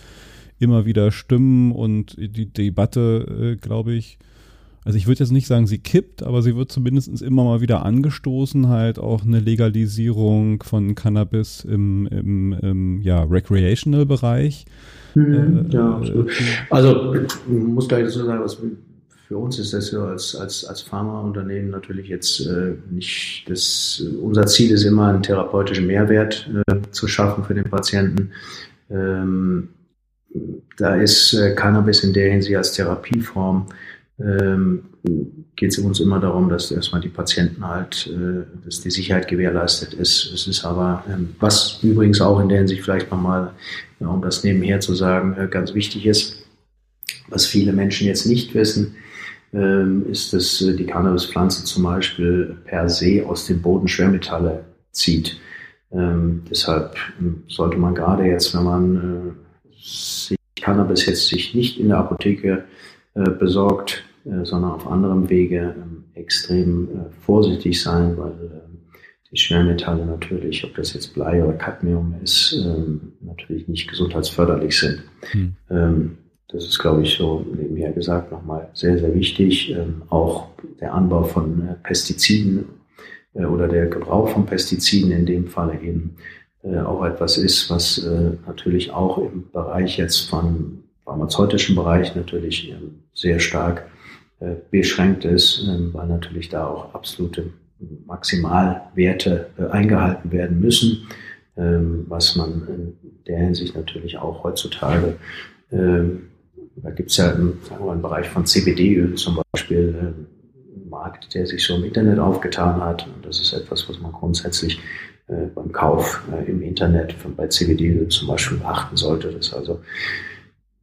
immer wieder Stimmen und die Debatte, äh, glaube ich, also ich würde jetzt nicht sagen, sie kippt, aber sie wird zumindest immer mal wieder angestoßen, halt auch eine Legalisierung von Cannabis im, im, im ja, Recreational-Bereich. Mhm, äh, ja, absolut. Also ich muss gleich dazu sagen, was für uns ist das so als, als, als Pharmaunternehmen natürlich jetzt äh, nicht das, unser Ziel ist immer, einen therapeutischen Mehrwert äh, zu schaffen für den Patienten. Ähm, da ist äh, Cannabis in der Hinsicht als Therapieform ähm, geht es uns immer darum, dass erstmal die Patienten halt, äh, dass die Sicherheit gewährleistet ist. Es ist aber, ähm, was übrigens auch in der Hinsicht vielleicht nochmal, ja, um das nebenher zu sagen, äh, ganz wichtig ist, was viele Menschen jetzt nicht wissen, ähm, ist, dass äh, die Cannabispflanze zum Beispiel per se aus dem Boden Schwermetalle zieht. Ähm, deshalb ähm, sollte man gerade jetzt, wenn man äh, sich Cannabis jetzt sich nicht in der Apotheke äh, besorgt, äh, sondern auf anderem Wege ähm, extrem äh, vorsichtig sein, weil ähm, die Schwermetalle natürlich, ob das jetzt Blei oder Cadmium ist, ähm, natürlich nicht gesundheitsförderlich sind. Hm. Das ist, glaube ich, so nebenher gesagt nochmal sehr, sehr wichtig. Auch der Anbau von Pestiziden oder der Gebrauch von Pestiziden in dem Falle eben auch etwas ist, was natürlich auch im Bereich jetzt von pharmazeutischen Bereich natürlich sehr stark äh, beschränkt ist, ähm, weil natürlich da auch absolute Maximalwerte äh, eingehalten werden müssen, ähm, was man in der Hinsicht natürlich auch heutzutage, ähm, da gibt es ja einen Bereich von CBD-Öl zum Beispiel, einen Markt, der sich so im Internet aufgetan hat. Und das ist etwas, was man grundsätzlich äh, beim Kauf im Internet bei CBD-Öl zum Beispiel beachten sollte. Das also,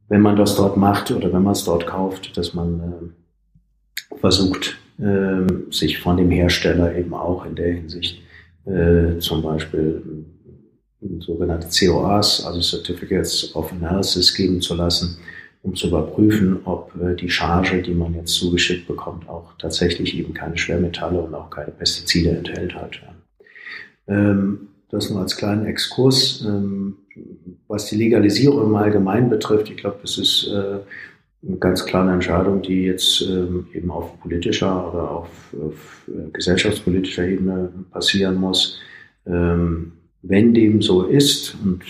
wenn man das dort macht oder wenn man es dort kauft, dass man versucht, äh, sich von dem Hersteller eben auch in der Hinsicht äh, zum Beispiel sogenannte COAs, also Certificates of Analysis, geben zu lassen, um zu überprüfen, ob äh, die Charge, die man jetzt zugeschickt bekommt, auch tatsächlich eben keine Schwermetalle und auch keine Pestizide enthält halt. Ähm, das nur als kleinen Exkurs. Ähm, was die Legalisierung im Allgemeinen betrifft, ich glaube, das ist äh, eine ganz klare Entscheidung, die jetzt ähm, eben auf politischer oder auf, auf äh, gesellschaftspolitischer Ebene passieren muss. Ähm, wenn dem so ist, und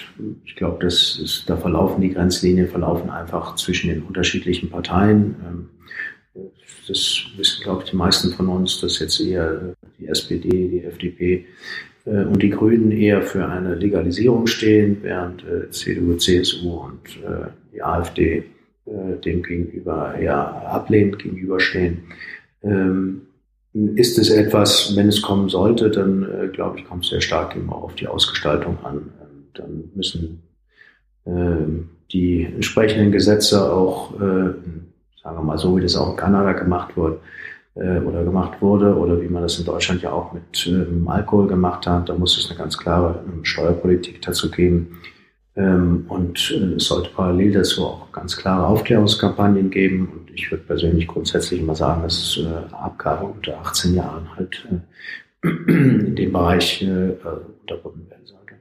ich glaube, das ist, da verlaufen die Grenzlinien, verlaufen einfach zwischen den unterschiedlichen Parteien. Ähm, das wissen, glaube ich, die meisten von uns, dass jetzt eher die SPD, die FDP äh, und die Grünen eher für eine Legalisierung stehen, während äh, CDU, CSU und die AfD äh, dem gegenüber eher ablehnend gegenüberstehen. Ähm, ist es etwas, wenn es kommen sollte, dann äh, glaube ich, kommt es sehr stark eben auch auf die Ausgestaltung an. Ähm, dann müssen äh, die entsprechenden Gesetze auch, äh, sagen wir mal so, wie das auch in Kanada gemacht wird äh, oder gemacht wurde oder wie man das in Deutschland ja auch mit ähm, Alkohol gemacht hat, da muss es eine ganz klare ähm, Steuerpolitik dazu geben, und äh, es sollte parallel dazu auch ganz klare Aufklärungskampagnen geben. Und ich würde persönlich grundsätzlich immer sagen, dass äh, Abgabe unter 18 Jahren halt äh, in dem Bereich unterbunden werden sollte.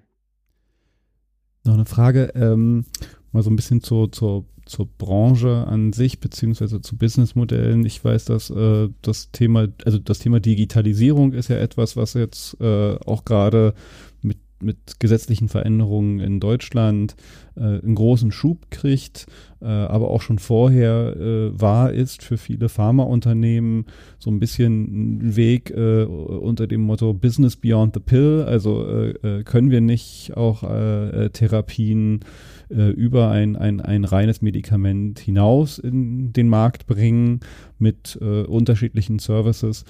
Noch eine Frage, ähm, mal so ein bisschen zur, zur, zur Branche an sich, beziehungsweise zu Businessmodellen. Ich weiß, dass äh, das Thema, also das Thema Digitalisierung ist ja etwas, was jetzt äh, auch gerade mit gesetzlichen Veränderungen in Deutschland äh, einen großen Schub kriegt, äh, aber auch schon vorher äh, wahr ist für viele Pharmaunternehmen so ein bisschen ein Weg äh, unter dem Motto Business Beyond the Pill. Also äh, äh, können wir nicht auch Therapien über ein, ein, ein reines Medikament hinaus in den Markt bringen mit unterschiedlichen Services.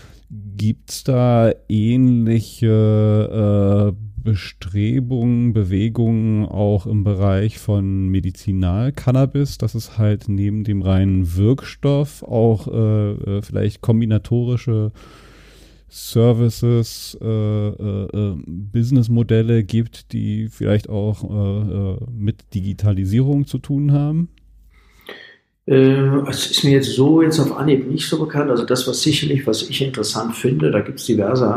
Gibt es da ähnliche Bestrebungen, Bewegungen auch im Bereich von Medizinal-Cannabis, dass es halt neben dem reinen Wirkstoff auch äh, äh vielleicht kombinatorische Services, äh, äh, äh, Businessmodelle gibt, die vielleicht auch äh, mit Digitalisierung zu tun haben? Ähm, es ist mir jetzt so jetzt auf Anhieb nicht so bekannt. Also das, was sicherlich, was ich interessant finde, da gibt es diverse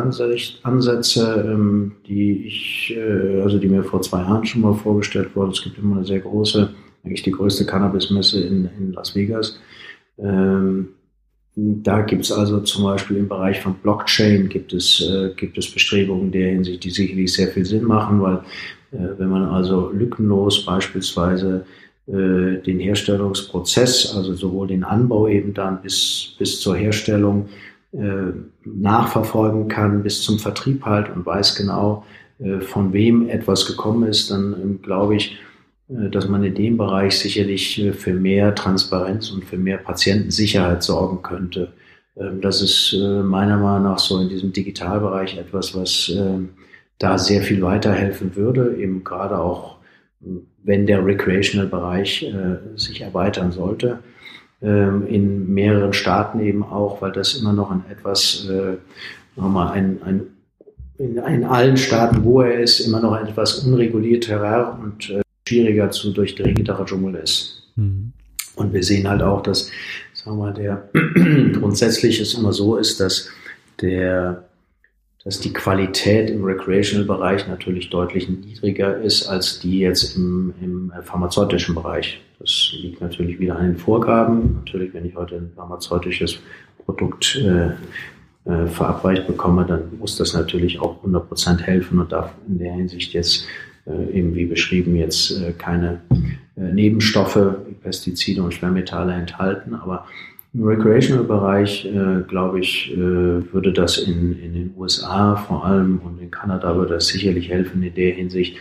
Ansätze, ähm, die ich, äh, also die mir vor zwei Jahren schon mal vorgestellt wurden. Es gibt immer eine sehr große, eigentlich die größte Cannabis-Messe in, in Las Vegas. Ähm, da gibt es also zum Beispiel im Bereich von Blockchain gibt es, äh, gibt es Bestrebungen der Hinsicht, die sicherlich sehr viel Sinn machen, weil äh, wenn man also lückenlos beispielsweise äh, den Herstellungsprozess, also sowohl den Anbau eben dann bis, bis zur Herstellung äh, nachverfolgen kann, bis zum Vertrieb halt und weiß genau, äh, von wem etwas gekommen ist, dann ähm, glaube ich, äh, dass man in dem Bereich sicherlich äh, für mehr Transparenz und für mehr Patientensicherheit sorgen könnte. Ähm, das ist äh, meiner Meinung nach so in diesem Digitalbereich etwas, was ähm, da sehr viel weiterhelfen würde, eben gerade auch, wenn der Recreational-Bereich sich erweitern sollte. Ähm, in mehreren Staaten eben auch, weil das immer noch ein etwas, nochmal ein, ein in, in allen Staaten, wo er ist, immer noch ein etwas unregulierterer und schwieriger zu durchdringendere Dschungel ist. Mhm. Und wir sehen halt auch, dass, sagen wir mal, der grundsätzlich es immer so ist, dass der dass die Qualität im Recreational-Bereich natürlich deutlich niedriger ist als die jetzt im, im pharmazeutischen Bereich. Das liegt natürlich wieder an den Vorgaben. Natürlich, wenn ich heute ein pharmazeutisches Produkt äh, äh, verabreicht bekomme, dann muss das natürlich auch 100% helfen und darf in der Hinsicht jetzt äh, eben wie beschrieben jetzt äh, keine äh, Nebenstoffe, Pestizide und Schwermetalle enthalten. Aber im Recreational-Bereich, glaube ich, würde das in, in den USA vor allem und in Kanada würde das sicherlich helfen in der Hinsicht,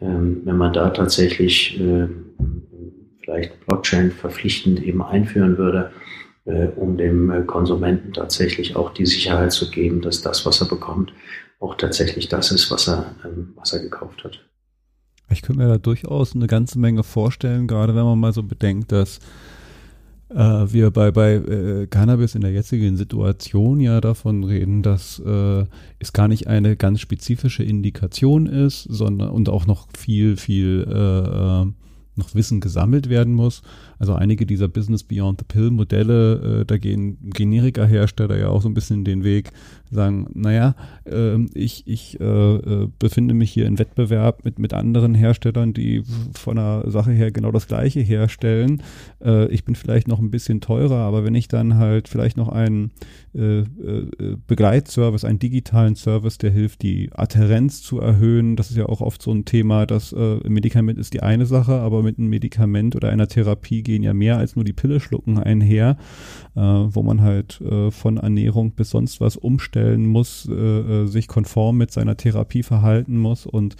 ähm, wenn man da tatsächlich vielleicht Blockchain verpflichtend eben einführen würde, um dem Konsumenten tatsächlich auch die Sicherheit zu geben, dass das, was er bekommt, auch tatsächlich das ist, was er, ähm, was er gekauft hat. Ich könnte mir da durchaus eine ganze Menge vorstellen, gerade wenn man mal so bedenkt, dass äh, wir bei, bei äh, Cannabis in der jetzigen Situation ja davon reden, dass äh, es gar nicht eine ganz spezifische Indikation ist, sondern und auch noch viel, viel äh, äh noch Wissen gesammelt werden muss. Also einige dieser Business Beyond the Pill Modelle, äh, da gehen Generika-Hersteller ja auch so ein bisschen den Weg, sagen, naja, äh, ich, ich äh, äh, befinde mich hier in Wettbewerb mit, mit anderen Herstellern, die von der Sache her genau das gleiche herstellen. Äh, ich bin vielleicht noch ein bisschen teurer, aber wenn ich dann halt vielleicht noch einen äh, Begleitservice, einen digitalen Service, der hilft, die Adherenz zu erhöhen, das ist ja auch oft so ein Thema, dass Medikament ist die eine Sache, aber mit einem Medikament oder einer Therapie gehen ja mehr als nur die Pille schlucken einher, äh, wo man halt äh, von Ernährung bis sonst was umstellen muss, äh, äh, sich konform mit seiner Therapie verhalten muss und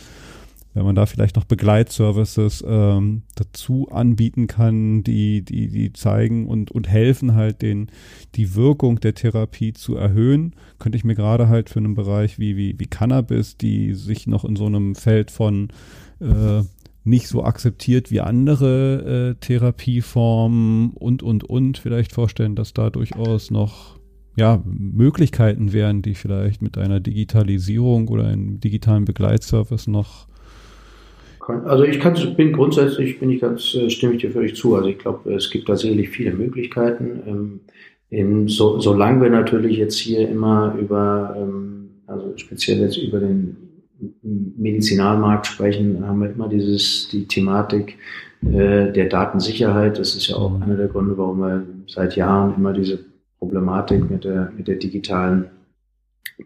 wenn man da vielleicht noch Begleitservices ähm, dazu anbieten kann, die, die, die zeigen und, und helfen halt den, die Wirkung der Therapie zu erhöhen, könnte ich mir gerade halt für einen Bereich wie, wie, wie Cannabis, die sich noch in so einem Feld von äh, nicht so akzeptiert wie andere äh, Therapieformen und, und, und vielleicht vorstellen, dass da durchaus noch ja, Möglichkeiten wären, die vielleicht mit einer Digitalisierung oder einem digitalen Begleitservice noch also ich kann, bin grundsätzlich bin ich ganz äh, stimme ich dir völlig zu. Also ich glaube, es gibt tatsächlich viele Möglichkeiten. Ähm, in, so, solange wir natürlich jetzt hier immer über, ähm, also speziell jetzt über den Medizinalmarkt sprechen, haben wir immer dieses, die Thematik äh, der Datensicherheit. Das ist ja auch mhm. einer der Gründe, warum wir seit Jahren immer diese Problematik mit der, mit der digitalen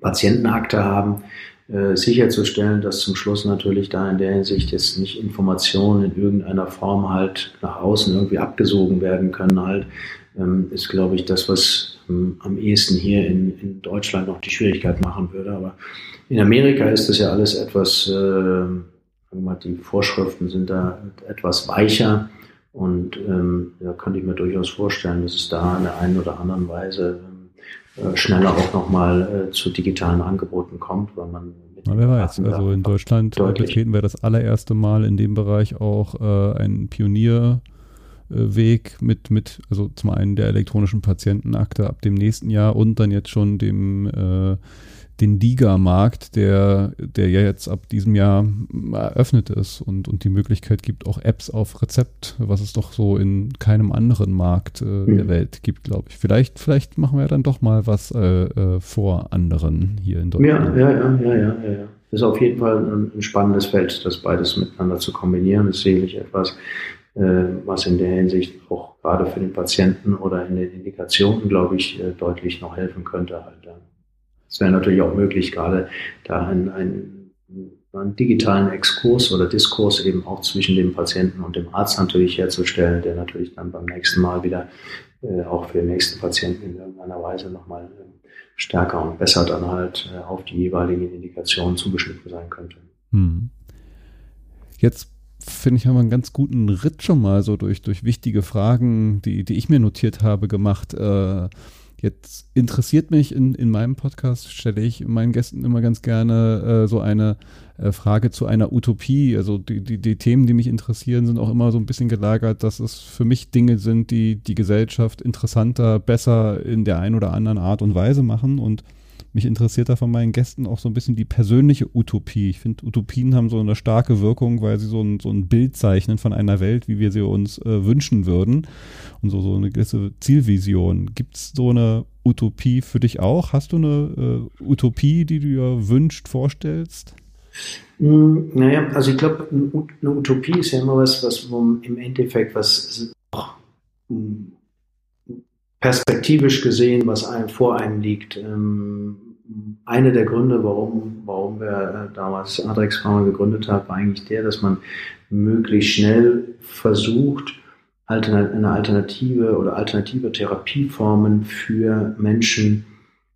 Patientenakte haben, äh, sicherzustellen, dass zum Schluss natürlich da in der Hinsicht jetzt nicht Informationen in irgendeiner Form halt nach außen irgendwie abgesogen werden können halt, ähm, ist glaube ich das, was am ehesten hier in, in Deutschland noch die Schwierigkeit machen würde. Aber in Amerika ist das ja alles etwas, äh, die Vorschriften sind da etwas weicher und ähm, da könnte ich mir durchaus vorstellen, dass es da in der einen oder anderen Weise äh, schneller auch nochmal äh, zu digitalen Angeboten kommt, weil man Na, wer weiß, also in Deutschland betreten wir das allererste Mal in dem Bereich auch äh, einen Pionierweg mit, mit, also zum einen der elektronischen Patientenakte ab dem nächsten Jahr und dann jetzt schon dem äh, den Liga-Markt, der, der ja jetzt ab diesem Jahr eröffnet ist und, und die Möglichkeit gibt, auch Apps auf Rezept, was es doch so in keinem anderen Markt äh, mhm. der Welt gibt, glaube ich. Vielleicht, vielleicht machen wir dann doch mal was äh, äh, vor anderen hier in Deutschland. Ja, ja, ja, ja, ja, ja. Ist auf jeden Fall ein, ein spannendes Feld, das beides miteinander zu kombinieren, ist sicherlich etwas, was in der Hinsicht auch gerade für den Patienten oder in den Indikationen, glaube ich, äh, deutlich noch helfen könnte. Halt. Es wäre natürlich auch möglich, gerade da einen, einen, einen digitalen Exkurs oder Diskurs eben auch zwischen dem Patienten und dem Arzt natürlich herzustellen, der natürlich dann beim nächsten Mal wieder äh, auch für den nächsten Patienten in irgendeiner Weise nochmal äh, stärker und besser dann halt äh, auf die jeweiligen Indikationen zugeschnitten sein könnte. Hm. Jetzt finde ich, haben wir einen ganz guten Ritt schon mal so durch, durch wichtige Fragen, die, die ich mir notiert habe, gemacht. Äh, jetzt interessiert mich in, in meinem Podcast, stelle ich meinen Gästen immer ganz gerne äh, so eine äh, Frage zu einer Utopie. Also die, die, die Themen, die mich interessieren, sind auch immer so ein bisschen gelagert, dass es für mich Dinge sind, die die Gesellschaft interessanter, besser in der einen oder anderen Art und Weise machen und mich interessiert da von meinen Gästen auch so ein bisschen die persönliche Utopie. Ich finde, Utopien haben so eine starke Wirkung, weil sie so ein, so ein Bild zeichnen von einer Welt, wie wir sie uns äh, wünschen würden. Und so, so eine gewisse Zielvision. Gibt es so eine Utopie für dich auch? Hast du eine äh, Utopie, die du dir wünscht, vorstellst? Hm, naja, also ich glaube, eine Utopie ist ja immer was, was im Endeffekt was hm, perspektivisch gesehen, was einem vor einem liegt. Ähm, einer der Gründe, warum, warum wir äh, damals Adrex Pharma gegründet haben, war eigentlich der, dass man möglichst schnell versucht, eine alternative oder alternative Therapieformen für Menschen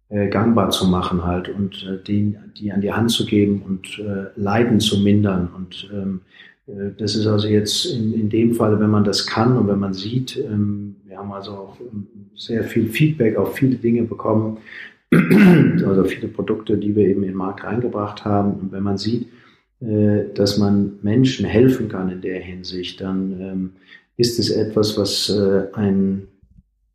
äh, gangbar zu machen halt und äh, die, die an die Hand zu geben und äh, Leiden zu mindern. Und ähm, äh, das ist also jetzt in, in dem Fall, wenn man das kann und wenn man sieht, ähm, wir haben also auch ähm, sehr viel Feedback auf viele Dinge bekommen, also viele Produkte, die wir eben in den Markt reingebracht haben. Und wenn man sieht, äh, dass man Menschen helfen kann in der Hinsicht, dann ähm, ist es etwas, was äh, ein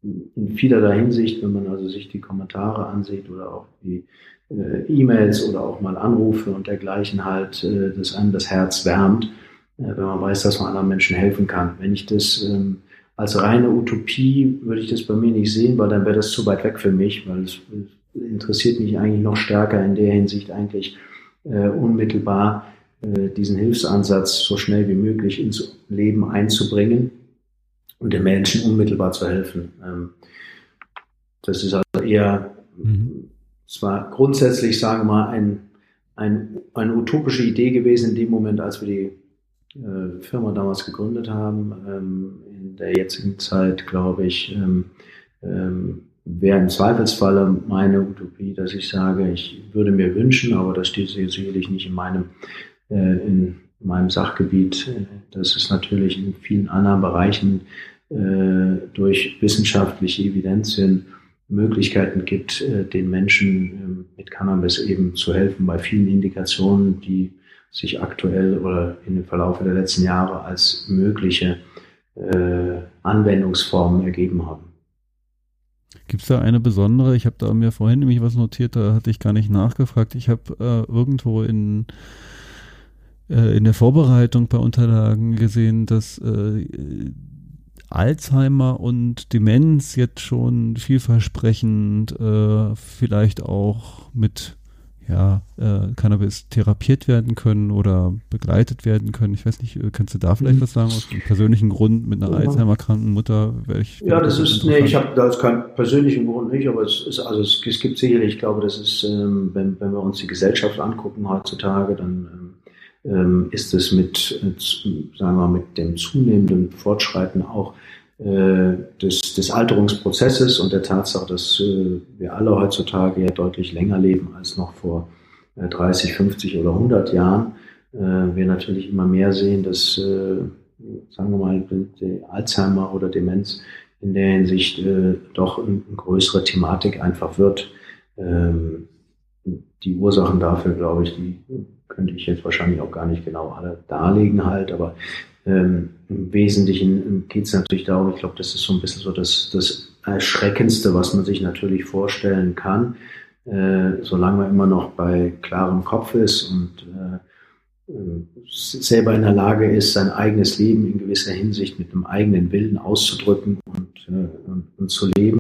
in vielerlei Hinsicht, wenn man also sich die Kommentare ansieht oder auch die äh, E-Mails oder auch mal Anrufe und dergleichen halt, äh, das einem das Herz wärmt, äh, wenn man weiß, dass man anderen Menschen helfen kann. Wenn ich das ähm, als reine Utopie würde ich das bei mir nicht sehen, weil dann wäre das zu weit weg für mich, weil es interessiert mich eigentlich noch stärker in der Hinsicht eigentlich äh, unmittelbar äh, diesen Hilfsansatz so schnell wie möglich ins Leben einzubringen und den Menschen unmittelbar zu helfen. Ähm, das ist also eher, mhm. zwar grundsätzlich, sagen wir mal, ein, ein, eine utopische Idee gewesen in dem Moment, als wir die äh, Firma damals gegründet haben. Ähm, in der jetzigen Zeit, glaube ich, ähm, ähm, wäre im Zweifelsfalle meine Utopie, dass ich sage, ich würde mir wünschen, aber das steht sicherlich nicht in meinem, äh, in meinem Sachgebiet, äh, dass es natürlich in vielen anderen Bereichen durch wissenschaftliche Evidenzien Möglichkeiten gibt, den Menschen mit Cannabis eben zu helfen bei vielen Indikationen, die sich aktuell oder in dem Verlauf der letzten Jahre als mögliche äh, Anwendungsformen ergeben haben. Gibt es da eine besondere? Ich habe da mir vorhin nämlich was notiert, da hatte ich gar nicht nachgefragt. Ich habe äh, irgendwo in, äh, in der Vorbereitung bei Unterlagen gesehen, dass äh, Alzheimer und Demenz jetzt schon vielversprechend äh, vielleicht auch mit ja, äh, Cannabis therapiert werden können oder begleitet werden können. Ich weiß nicht, äh, kannst du da vielleicht mhm. was sagen aus dem persönlichen Grund mit einer ja. Alzheimer-kranken Mutter? Ich, ja, das, das ist, nee, ich habe da keinen persönlichen Grund nicht, aber es ist, also es, es gibt sicherlich, ich glaube, das ist, ähm, wenn, wenn wir uns die Gesellschaft angucken heutzutage, dann ähm, ähm ist es mit, mit, sagen wir mit dem zunehmenden Fortschreiten auch äh, des, des Alterungsprozesses und der Tatsache, dass äh, wir alle heutzutage ja deutlich länger leben als noch vor äh, 30, 50 oder 100 Jahren, äh, wir natürlich immer mehr sehen, dass, äh, sagen wir mal, Alzheimer oder Demenz in der Hinsicht äh, doch eine größere Thematik einfach wird. Ähm, die Ursachen dafür, glaube ich, die könnte ich jetzt wahrscheinlich auch gar nicht genau alle darlegen halt, aber ähm, Im Wesentlichen geht es natürlich darum, ich glaube, das ist so ein bisschen so das, das Erschreckendste, was man sich natürlich vorstellen kann, äh, solange man immer noch bei klarem Kopf ist und äh, äh, selber in der Lage ist, sein eigenes Leben in gewisser Hinsicht mit einem eigenen Willen auszudrücken und, äh, und, und zu leben,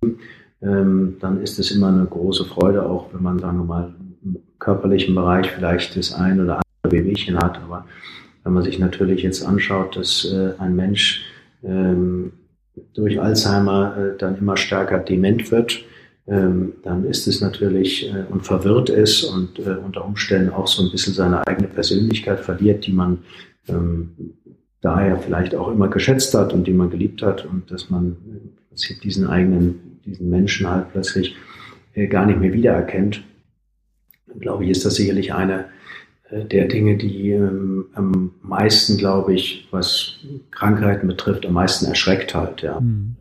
ähm, dann ist es immer eine große Freude, auch wenn man, sagen wir mal, im körperlichen Bereich vielleicht das ein oder andere Wehwehchen hat, aber wenn man sich natürlich jetzt anschaut, dass äh, ein Mensch ähm, durch Alzheimer äh, dann immer stärker dement wird, ähm, dann ist es natürlich äh, und verwirrt ist und äh, unter Umständen auch so ein bisschen seine eigene Persönlichkeit verliert, die man ähm, daher vielleicht auch immer geschätzt hat und die man geliebt hat und dass man äh, diesen eigenen, diesen Menschen halt plötzlich äh, gar nicht mehr wiedererkennt. Glaube ich, ist das sicherlich eine der Dinge, die ähm, am meisten, glaube ich, was Krankheiten betrifft, am meisten erschreckt halt. Ja. Mhm.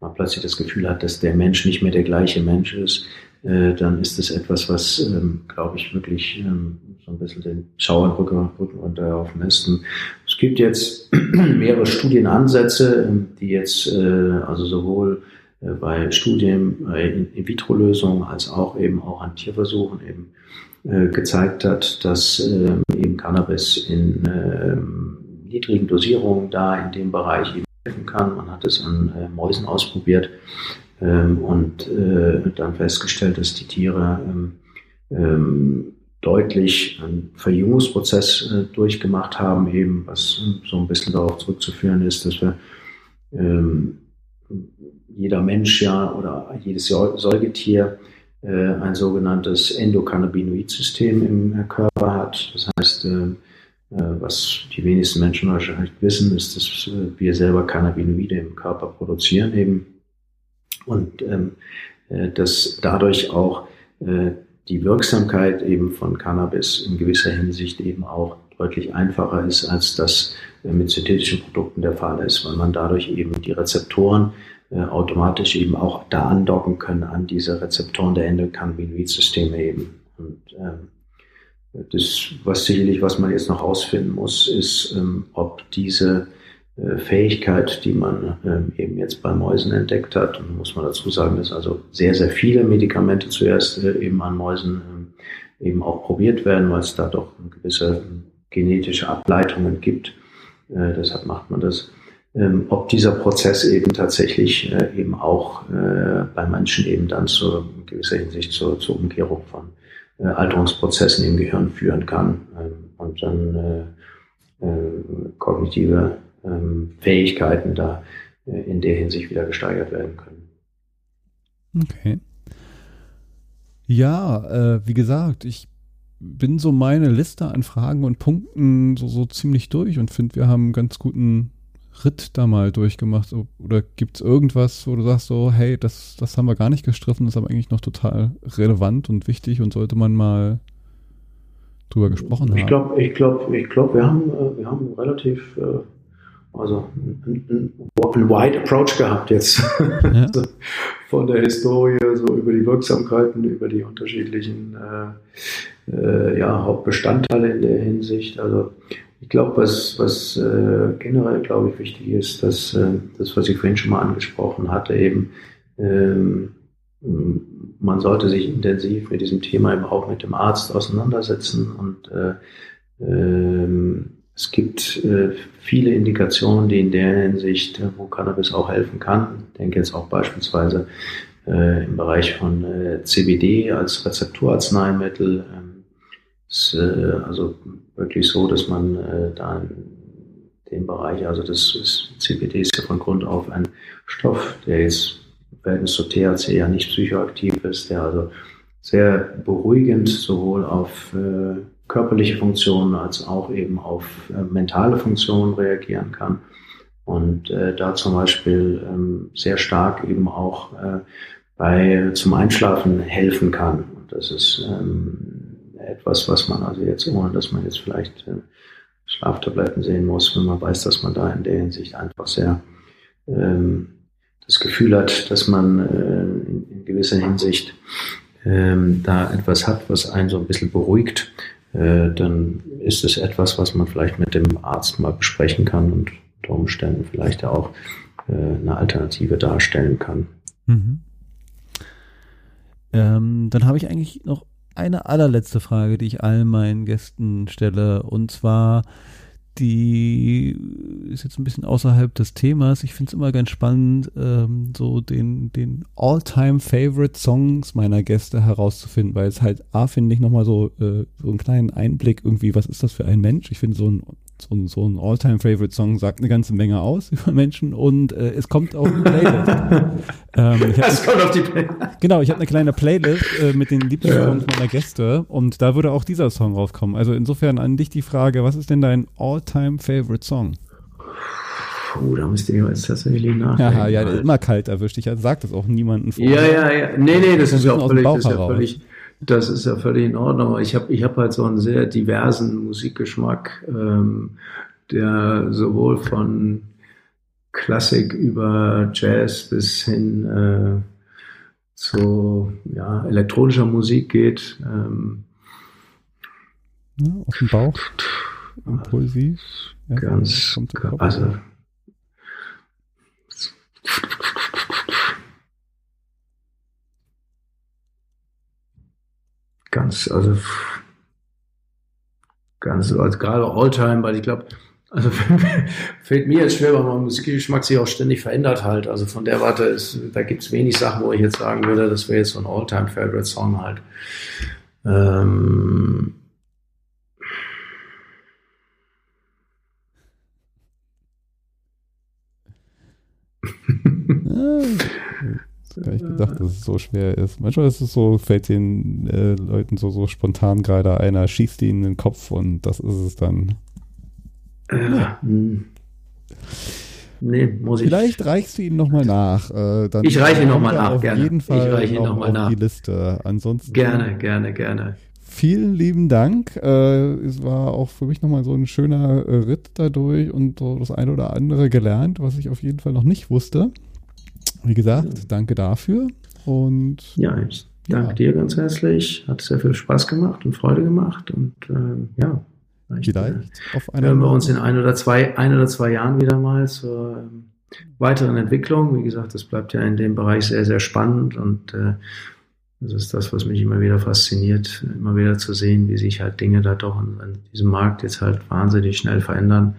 Man plötzlich das Gefühl hat, dass der Mensch nicht mehr der gleiche Mensch ist, äh, dann ist es etwas, was, ähm, glaube ich, wirklich ähm, so ein bisschen den Schauer Rücken, Rücken unterlaufen lässt. Und es gibt jetzt mehrere Studienansätze, ähm, die jetzt äh, also sowohl äh, bei Studien äh, in, In-vitro-Lösungen als auch eben auch an Tierversuchen eben äh, gezeigt hat, dass ähm, eben Cannabis in ähm, niedrigen Dosierungen da in dem Bereich eben helfen kann. Man hat es an äh, Mäusen ausprobiert ähm, und äh, dann festgestellt, dass die Tiere ähm, ähm, deutlich einen Verjüngungsprozess äh, durchgemacht haben, eben was so ein bisschen darauf zurückzuführen ist, dass wir jeder Mensch ja oder jedes Säugetier äh, ein sogenanntes Endokannabinoid-System im Körper hat. Das heißt, äh, äh, was die wenigsten Menschen wahrscheinlich wissen, ist, dass wir selber Cannabinoide im Körper produzieren eben und ähm, dass dadurch auch die Wirksamkeit eben von Cannabis in gewisser Hinsicht eben auch deutlich einfacher ist, als das mit synthetischen Produkten der Fall ist, weil man dadurch eben die Rezeptoren äh, automatisch eben auch da andocken können an diese Rezeptoren der Endokannabinoid-Systeme eben. Und ähm, das, was sicherlich, was man jetzt noch ausfinden muss, ist, ähm, ob diese äh, Fähigkeit, die man ähm, eben jetzt bei Mäusen entdeckt hat, muss man dazu sagen, dass also sehr, sehr viele Medikamente zuerst äh, eben an Mäusen ähm, eben auch probiert werden, weil es da doch gewisse ähm, genetische Ableitungen gibt. Äh, deshalb macht man das ähm, ob dieser Prozess eben tatsächlich äh, eben auch äh, bei Menschen eben dann zu gewisser Hinsicht zur, zur Umkehrung von äh, Alterungsprozessen im Gehirn führen kann ähm, und dann äh, äh, kognitive ähm, Fähigkeiten da äh, in der Hinsicht wieder gesteigert werden können. Okay. Ja, wie gesagt, ich bin so meine Liste an Fragen und Punkten so, so ziemlich durch und finde, wir haben einen ganz guten Ritt da mal durchgemacht? Oder gibt es irgendwas, wo du sagst so, hey, das, das haben wir gar nicht gestriffen, das ist aber eigentlich noch total relevant und wichtig und sollte man mal drüber gesprochen ich glaub, haben? Ich glaube, ich glaube, wir haben, äh, wir haben relativ, äh, also einen wide Approach gehabt jetzt. Ja. Von der Historie, so über die Wirksamkeiten, über die unterschiedlichen äh, äh, ja, Hauptbestandteile in der Hinsicht. Also ich glaube, was, was äh, generell, glaube ich, wichtig ist, dass äh, das, was ich vorhin schon mal angesprochen hatte, eben, ähm, man sollte sich intensiv mit diesem Thema eben auch mit dem Arzt auseinandersetzen und äh, ähm, es gibt äh, viele Indikationen, die in der Hinsicht, äh, wo Cannabis auch helfen kann. Ich denke jetzt auch beispielsweise äh, im Bereich von CBD als Rezepturarzneimittel. Ähm, äh, also wirklich so, dass man äh, da in dem Bereich, also das ist, CBD ist ja von Grund auf ein Stoff, der jetzt im Verhältnis zu THC ja nicht psychoaktiv ist, der also sehr beruhigend sowohl auf äh, körperliche Funktionen als auch eben auf äh, mentale Funktionen reagieren kann und äh, da zum Beispiel ähm, sehr stark eben auch äh, bei zum Einschlafen helfen kann. Und das ist ähm, etwas, was man also jetzt, ohne dass man jetzt vielleicht äh, Schlaftabletten sehen muss, wenn man weiß, dass man da in der Hinsicht einfach sehr ähm, das Gefühl hat, dass man äh, in, in, gewisser Hinsicht ähm, da etwas hat, was einen so ein bisschen beruhigt, äh, dann ist es etwas, was man vielleicht mit dem Arzt mal besprechen kann und unter Umständen vielleicht auch äh, eine Alternative darstellen kann. Mhm. Ähm, dann habe ich eigentlich noch eine allerletzte Frage, die ich allen meinen Gästen stelle. Und zwar, die ist jetzt ein bisschen außerhalb des Themas. Ich finde es immer ganz spannend, ähm, so den, den All-Time-Favorite-Songs meiner Gäste herauszufinden, weil es halt, A, finde ich nochmal so, äh, so einen kleinen Einblick irgendwie, was ist das für ein Mensch? Ich finde so ein so, ein- so ein All-Time-Favorite-Song sagt eine ganze Menge aus über Menschen und äh, es kommt auch eine Playlist. ähm, ich Das kommt auf die Play genau, ich habe eine kleine Playlist äh, mit den Lieblingssongs meiner Gäste und da würde auch dieser Song rauskommen. Also insofern an dich die Frage, was ist denn dein All-Time-Favorite-Song? Puh, da müsste ich jetzt tatsächlich nachdenken. Ja, ja, immer kalt erwischt dich. Also sagt das auch niemanden vor. Ja, ja, ja. Nee, nee, das Das ist ja auch das ist ja völlig, das ist ja völlig in Ordnung. Aber ich habe ich hab halt so einen sehr diversen Musikgeschmack, ähm, der sowohl von Klassik über Jazz bis hin äh, zu ja, elektronischer Musik geht. Ähm, Ja, aus dem Bauch. Impulsiv. Ja, ganz, also ganz, also ganz, also gerade Alltime, weil ich glaube, also fällt mir jetzt schwer, weil mein Musikgeschmack sich auch ständig verändert halt. Also von der Warte ist, da gibt es wenig Sachen, wo ich jetzt sagen würde, das wäre jetzt so ein Alltime-Favorite-Song halt. Ähm, Ja, ich hab gar nicht gedacht, dass es so schwer ist. Manchmal ist es so, fällt den äh, Leuten so, so spontan gerade einer, schießt ihnen in den Kopf und das ist es dann. äh, hm. Nee, muss ich. Vielleicht reichst du ihn nochmal nach. Äh, dann Ich reiche ihn noch mal kommt er nach, auf gerne. jeden Ich Fall reiche ihn noch noch nach. die Liste. Ansonsten Gerne, gerne, gerne. vielen lieben Dank. Äh, es war auch für mich nochmal so ein schöner äh, Ritt dadurch und so das eine oder andere gelernt, was ich auf jeden Fall noch nicht wusste. Wie gesagt, danke dafür. Und Ja, ich danke Ja. dir ganz herzlich. Hat sehr viel Spaß gemacht und Freude gemacht. Und ähm, ja, vielleicht, vielleicht äh, auf einer hören wir uns in ein oder zwei, ein oder zwei Jahren wieder mal zur ähm, weiteren Entwicklung. Wie gesagt, das bleibt ja in dem Bereich sehr, sehr spannend und äh, das ist das, was mich immer wieder fasziniert, immer wieder zu sehen, wie sich halt Dinge da doch in, in diesem Markt jetzt halt wahnsinnig schnell verändern.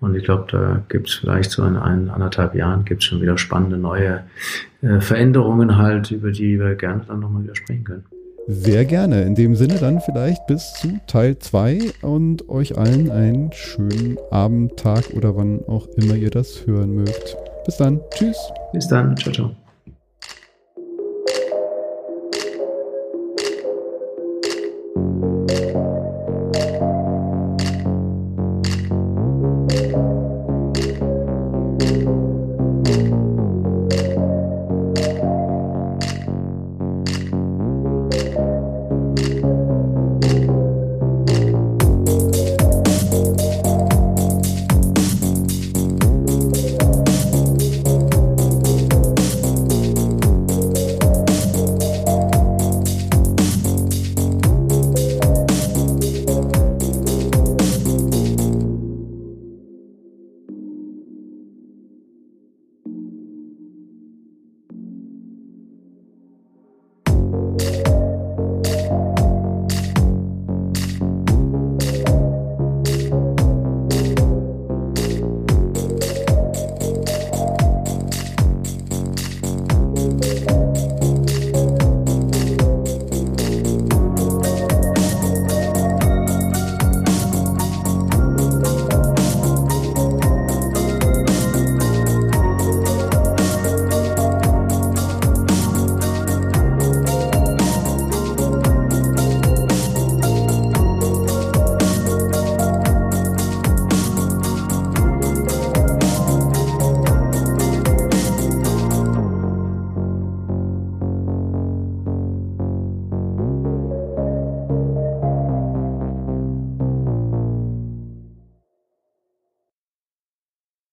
Und ich glaube, da gibt es vielleicht so in ein, anderthalb Jahren gibt es schon wieder spannende neue äh, Veränderungen halt, über die wir gerne dann nochmal wieder sprechen können. Sehr gerne. In dem Sinne dann vielleicht bis zu Teil 2 und euch allen einen schönen Abend, Tag oder wann auch immer ihr das hören mögt. Bis dann. Tschüss. Bis dann. Ciao, ciao.